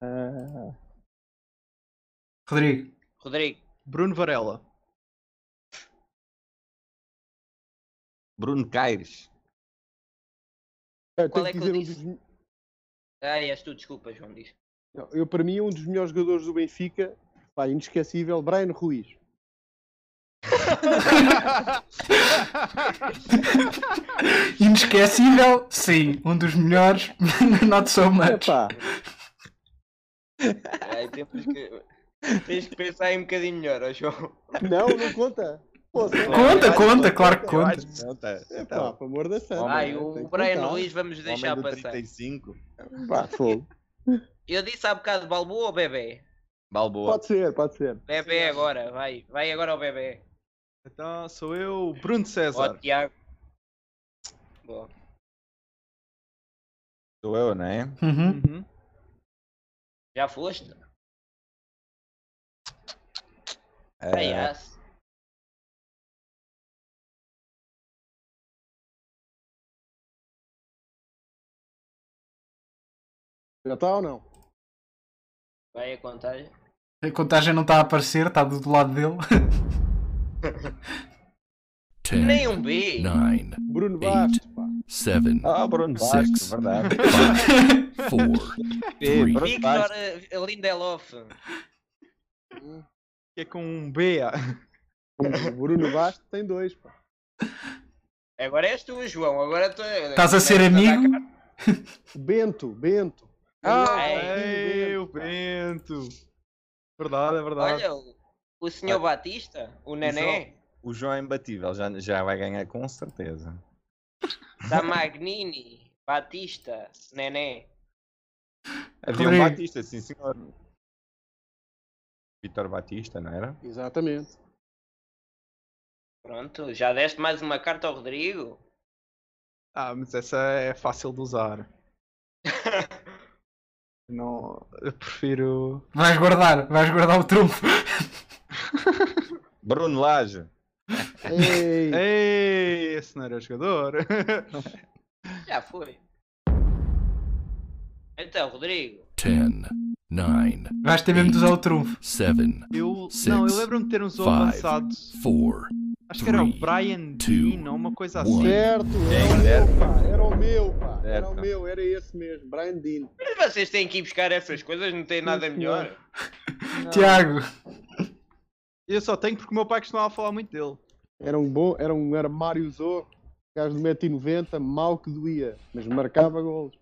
Ah, Rodrigo. Rodrigo. Bruno Varela. Bruno Caires. eu Qual é que que eu dizer um disse? dos. Ah, és tu, desculpa, João, diz. Não, eu, para mim, um dos melhores jogadores do Benfica, pá, inesquecível, Brian Ruiz. Inesquecível, sim. Um dos melhores, not so much. Epá, Ai, temos que... Tens que pensar aí um bocadinho melhor, ó João. não, não conta. Pô, se- Conta, conta, claro que conta. que não, tá. Epá, Então, pelo amor da santa. Ai, né? o Brian contar. Ruiz vamos deixar homem do passar. 35. Pá, fogo. Eu disse há bocado Balboa ou Bebê? Balboa. Pode ser, pode ser. Bebê agora, vai. Vai agora ao Bebê. então sou eu, Bruno Ó, César. Tiago. Boa. Sou eu, não é? Uhum. Uhum. Já foste? Eh, Ai, as. Já está ou não? Vai a contagem. A contagem não está a aparecer, está do lado dele. Ten, Nem um B. nine, Bruno. Bastos, pá. Seven, Ah, Bruno Six. Bastos, verdade. five, four, Sim, three, Victor uh, Lindelof. Que é com um B. ah. O Bruno Bastos tem dois, pá. Agora és tu, João. Agora tu. Estás a ser amigo? Bento, Bento. Ah, Ei. ei, o Bento. Verdade, é verdade. Olha, o, o senhor Batista, o Nené, O João é imbatível, já, já vai ganhar com certeza. Da Magnini, Batista, Nené. Havia um. Batista, sim senhor. Vitor Batista, não era? Exatamente. Pronto, já deste mais uma carta ao Rodrigo? Ah, mas essa é fácil de usar. Não, eu prefiro. Vais guardar, vais guardar o trunfo. Bruno Lage. Ei, Ei, esse não era jogador. Já foi. Então, Rodrigo. 10, 9, Vais ter mesmo de usar o trunfo. 7, Eu, não, eu lembro-me de ter uns five, avançados. 4, Acho que era o Brian Dean ou uma coisa assim. certo, Sim, era o meu, pá, era o meu, pá, era o meu, era esse mesmo, Brian Dean. Mas vocês têm que ir buscar essas coisas, não tem nada melhor. Tiago, Eu só tenho porque o meu pai costumava falar muito dele. Era um bom, era um armário Zorro, gajo de 1,90m, mal que doía, mas marcava golos.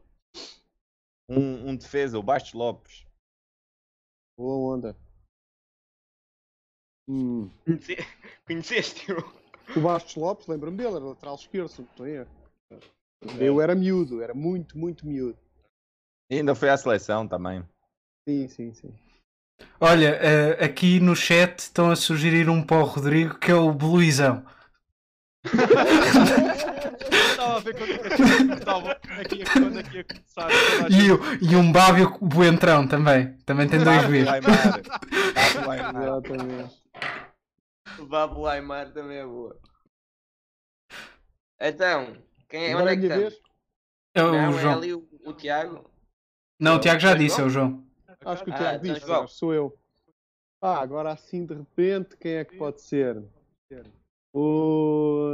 Um, um defesa, o Bastos Lopes. Boa onda. Hum. Conhece- Conheceste-o? O Bastos Lopes, lembro-me dele, era lateral esquerdo, se não erro. Eu era miúdo, era muito, muito miúdo. E ainda foi à seleção também. Sim, sim, sim. Olha, eh, aqui no chat estão a sugerir um para o Rodrigo que é o Bluizão. Estava a ver quando estava aqui, a- quando aqui a começar. toda a E, o- e um Bábio Buentrão também. Também tem dois. Exatamente. O Aymar também é boa. Então, quem é? Onde é é que estamos? vez? É o Não, é João. ali o, o Tiago. Não, o Tiago já É disse, é João? o João. Acho que o Ah, Tiago então disse, que sou eu. Ah, agora assim de repente, quem é que pode ser? O.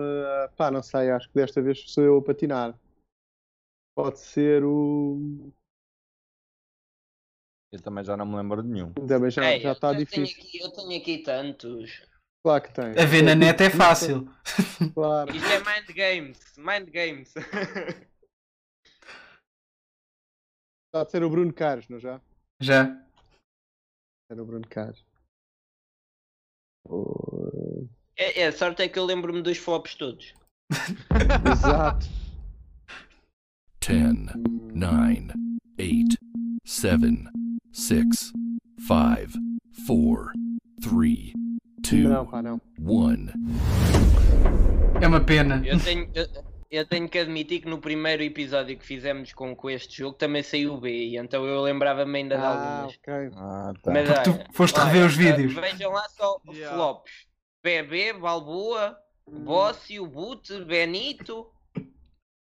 Pá, não sei, acho que desta vez sou eu a patinar. Pode ser o. Eu também já não me lembro de nenhum. Também já, Ei, já eu- está eu tenho difícil. aqui- eu tenho aqui tantos. Claro que tem. A ver na net é fácil. Claro. Isto é Mind Games. Mind Games. Está a ser o Bruno Carlos, não já? Já. Era o Bruno Carlos. O- é, é, a sorte é que eu lembro-me dos flops todos. Exato. 10, 9, 8, 7, 6, 5, 4, 3, 2, Não, pá, não. 1. É uma pena. Eu tenho, eu, eu tenho que admitir que no primeiro episódio que fizemos com, com este jogo também saiu o B, e então eu lembrava-me ainda de Ah, algumas. ok. Ah, tá. Mas, Porque tu olha, foste olha, rever os vídeos. Vejam lá só Yeah. flops. BB, Balboa, Bócio, Boot, Benito.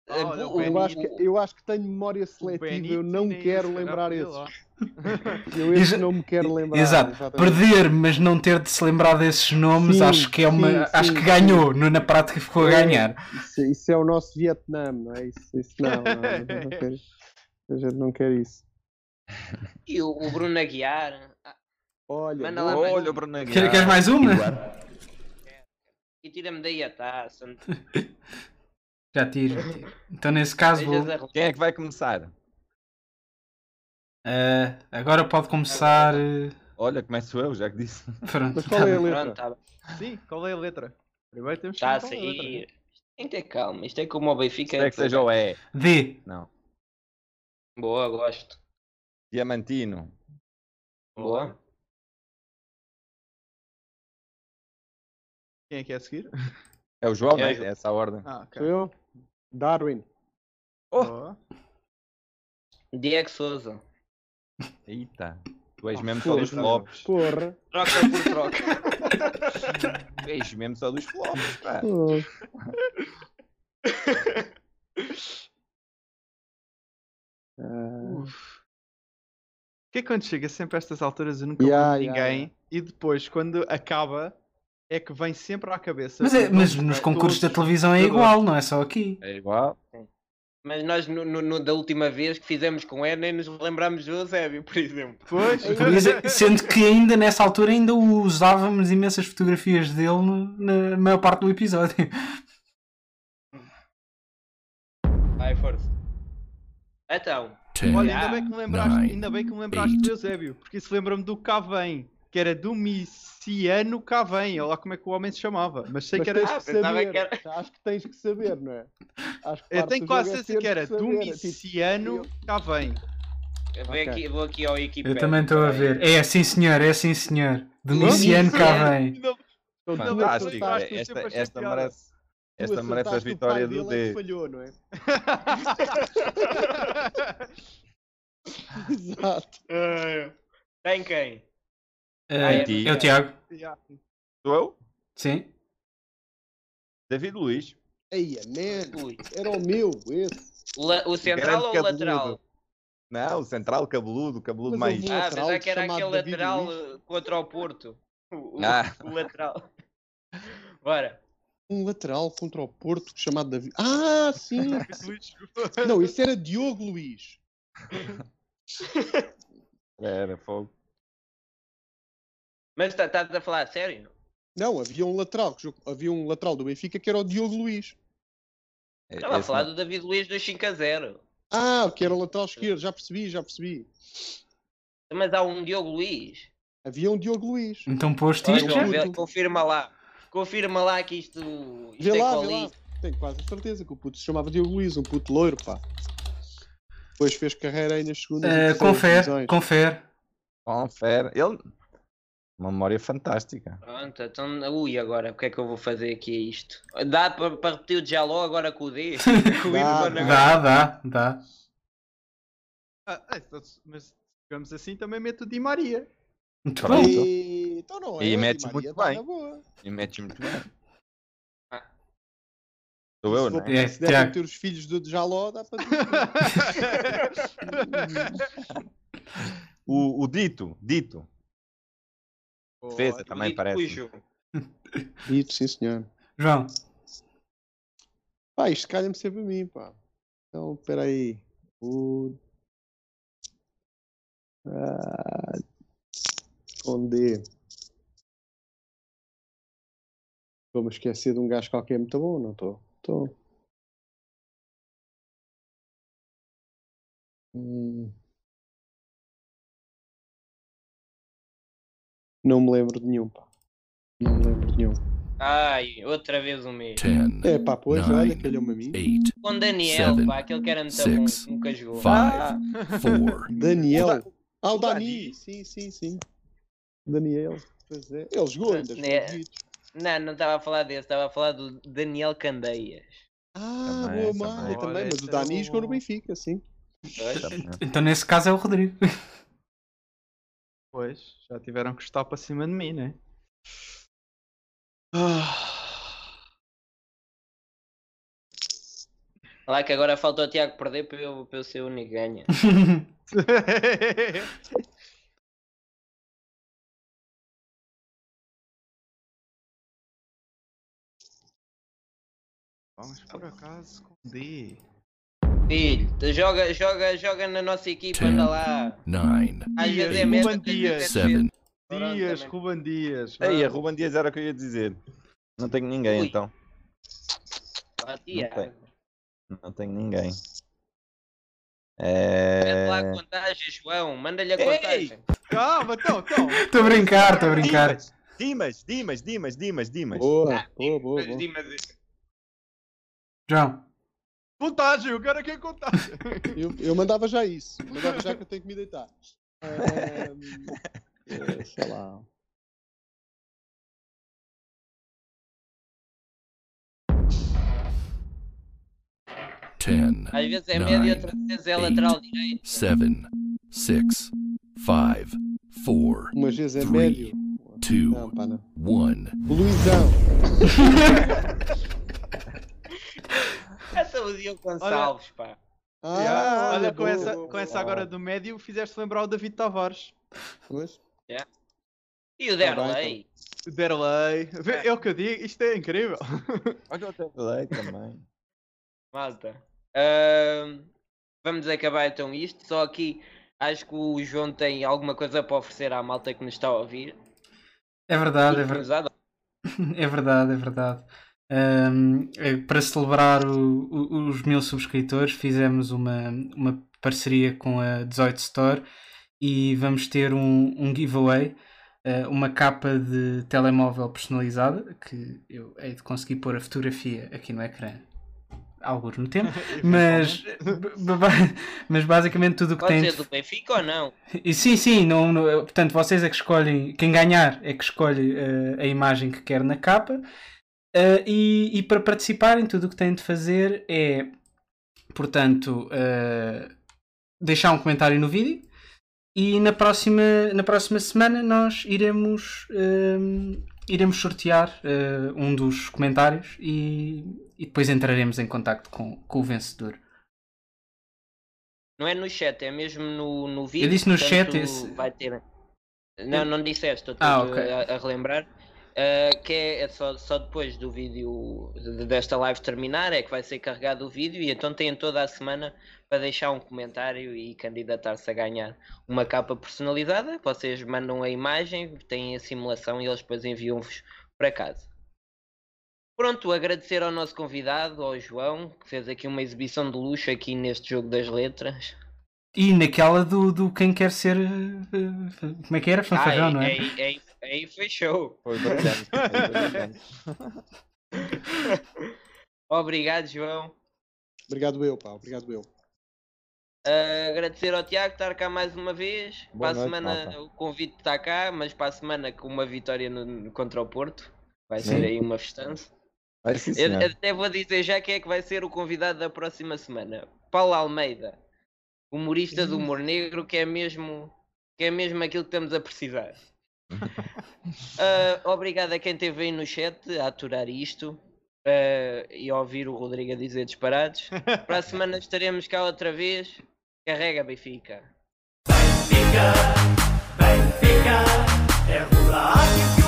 Eh, Olha, Bu- o Eu acho, que, eu acho que tenho memória seletiva, Benito eu não quero lembrar esses. Eu esse não me quero lembrar. Exato. exatamente. Perder, mas não ter de se lembrar desses nomes, Sim, acho que é uma. sim, acho sim, que sim. ganhou. No, na prática ficou a É. ganhar. Isso, isso é o nosso Vietnã, não é? Isso, isso não, não, não, não quero. A gente não quer isso. E o, o Bruno Aguiar. Ah, Olha, lá Olha o Bruno Aguiar. Quer- Queres mais uma? E tira-me daí a taça. Já tiro. já tiro. Então, nesse caso, vou. Quem é que vai começar? eh, agora pode começar. eh, Olha, começo eu, já que disse. pronto. Mas qual é a letra? Pronto, tá, Sim, qual é a letra? Primeiro temos que tá saber qual é a sair. Tem que ter calma. Isto é como o Benfica. Espero que seja o E. D. Não. Boa, gosto. Diamantino. Boa. Quem é que é a seguir? É o João, É né? É essa a ordem. Ah, ok. Sou eu? Darwin. Boa. Diego Souza. Eita. Tu és mesmo só dos Porra. flops. Porra. Troca por troca. Tu és mesmo só dos flops, pá. Oh. Ah, que é quando chega sempre a estas alturas eu nunca Yeah, de yeah, ninguém e depois quando acaba é que vem sempre à cabeça. Mas, é- mas nos concursos da televisão é igual, não é só aqui. É igual. Mas nós, no, no- no- da última vez que fizemos com ele, nem nos lembramos do Eusébio, por exemplo. Pois, é- sendo que ainda nessa altura ainda usávamos imensas fotografias dele no- na maior parte do episódio. Vai, força. Então, 10, Olha, ainda bem que me lembraste, ainda bem que me lembraste do Eusébio, porque isso lembra-me do Cavém, que era Domiciano Cavém, olha lá como é que o homem se chamava, mas sei Mas que era. tens Ah, que saber. que era- Acho que tens que saber, não é? Acho que Eu tenho quase é certeza que era saber, é tipo, Domiciano Cavém. eu vou, Ok. aqui, vou aqui ao Wikipedia. Eu também estou a ver. É sim senhor, é sim senhor. Domiciano Domiciano. Cavém. Fantástico. eu Esta, esta merece, tu esta merece a vitória do dele é D. falhou, não é? Exato. Tem quem? Eh, ti. é o Tiago. Yeah. Sou eu? Sim. David Luiz. Eia, man, era o meu, esse. La- o central ou o lateral? Não, o central cabeludo, cabeludo Mas mais. um Ah, pensava que era aquele David lateral Luiz. contra o Porto. O, o- Ah. o lateral. Bora. Um lateral contra o Porto chamado David. Ah, sim! Não, esse era Diogo Luiz. Era fogo. Mas tá- estás a falar a sério? Não, havia um lateral, havia um lateral do Benfica que era o Diogo Luiz. Estava a Esse falar não- do David Luiz dos 5 a 0. Ah, que era o lateral esquerdo, já percebi, já percebi. Mas há um Diogo Luiz. Havia um Diogo Luiz. Então posto isto já. vê- confirma lá. Confirma lá que isto, isto Vê é lá, vê lá. Tenho quase a certeza que o puto se chamava Diogo Luiz, um puto loiro, pá. Depois fez carreira aí nas segundas terceiras confere, confere. Confere. Ele. Uma memória fantástica. Pronto, então, ui, agora, o que é que eu vou fazer aqui a isto? Dá para repetir o Jaló agora com o D? Com Dá? Dá, dá, dá. Ah, ah, então, mas se digamos assim, também meto o Di Maria. Muito bem. E... Então não é. E metes muito tá bem. E mete muito bem. Ah. Sou eu, não é? É, se para ter os filhos do Jaló, dá para O, o Dito. Dito. Defesa Boa. também parece. Dito, sim senhor. João, Pá, isto calha-me sempre a mim, pá. Então, espera aí. O... Ah, D. Estou-me a esquecer de um gajo qualquer muito bom, não estou? Estou. Hum. Não me lembro de nenhum, pá. Não me lembro de nenhum. Ai, outra vez o mesmo. 10, É pá, pois, olha, Nine. calhou-me a mim. 8, Com Daniel, Seven, pá, aquele que era muito six, bom, nunca jogou. 5, Ah, 4, Daniel. Ah, o Dani. Sim, sim, sim. Daniel. Pois é. Ele jogou ainda. É. não, não estava a falar desse, estava a falar do Daniel Candeias. Ah, Também, boa mãe também. Olha, Mas o era Dani jogou no. Benfica, sim. Pois. então nesse caso é o Rodrigo. Pois, já tiveram que estar para cima de mim, né? Ah. Lá que agora falta o Tiago perder para eu, para eu ser o único ganha. Vamos por acaso com D. Filho, tu joga, joga, joga na nossa equipa, Ten. anda lá. 9, Às vezes é Ruben mesmo. às vezes Dias. é 7, cedo. Pronto, Dias. Ruben Dias. Ei, a vamos. Ruben Dias era o que eu ia dizer. Não tenho ninguém Ui. então. Ah, Tiago. Não tenho ninguém. Mete lá É... a contagem, João. Manda-lhe a Ei! contagem. Calma, então, então. Estou a brincar, estou a brincar. Dimas, Dimas, Dimas, Dimas, Dimas. Boa, boa, boa. Mas boa. Dimas- João, Contagem, eu quero aqui a contagem. Eu, eu mandava já isso. Mandava já que eu tenho que me deitar. Ahm, eh, sei lá. ten, Às vezes é médio, nine, outras vezes é lateral direito. seven, six, five, four, Umas vezes é Three. médio. two, Não, pá, não. one. Luizão. É o Diogo Gonçalves, pá. Ah, Yeah, olha, com boa, essa, boa, com boa. essa agora do médio, fizeste lembrar o David Tavares. Pois. E o Tá bem, Derlei? O Derlei. Vê, É o que eu digo, isto é incrível. Olha o Terlei também. Malta. Ahm, vamos acabar então isto. Só aqui acho que o João tem alguma coisa para oferecer à malta que nos está a ouvir. é verdade, é E que verdade. É verdade, é verdade. Ahm, é, para celebrar o- o- os mil subscritores, fizemos uma, uma parceria com a 18 Store e vamos ter um, um giveaway, ah, uma capa de telemóvel personalizada que eu hei de conseguir pôr a fotografia aqui no ecrã. Alguns no tempo, mas, mas basicamente tudo o que Pode tem. ser do Benfica ou não? E sim, sim, não, não- portanto, vocês é que escolhem, quem ganhar é que escolhe eh, a imagem que quer na capa. Eh, e, e para participarem, tudo o que têm de fazer é, portanto, eh, deixar um comentário no vídeo. E na próxima, na próxima semana nós iremos ehm, iremos sortear uh, um dos comentários e, e, depois entraremos em contato com, com o vencedor. Não é no chat, é mesmo no, no vídeo. Eu disse no chat esse... vai ter. Não, não disseste, estou ah, okay. a, a, relembrar. Uh, que é, é, só, só depois do vídeo desta live terminar é que vai ser carregado o vídeo e então têm toda a semana para deixar um comentário e candidatar-se a ganhar uma capa personalizada. Vocês mandam a imagem, têm a simulação e eles depois enviam-vos para casa. Pronto, agradecer ao nosso convidado, ao João, que fez aqui uma exibição de luxo aqui neste jogo das letras. E naquela do, do quem quer ser. Eh, como é que era? Fanfarrão, ah, não é? Aí, aí, aí foi show. Foi Obrigado, João. Obrigado eu, pá. Obrigado eu. Uh, agradecer ao Tiago estar cá mais uma vez. Boa para a semana o convite está cá, mas para a semana com uma vitória no, contra o Porto. Vai Sim. ser aí uma festança. Vai sim, eu até vou dizer já quem é que vai ser o convidado da próxima semana. Paulo Almeida, humorista do humor negro, que é mesmo, que é mesmo aquilo que estamos a precisar. Uh, obrigado a quem esteve aí no chat a aturar isto uh, e a ouvir o Rodrigo a dizer disparados. Para a semana estaremos cá outra vez. Carrega Benfica. Benfica, Benfica, é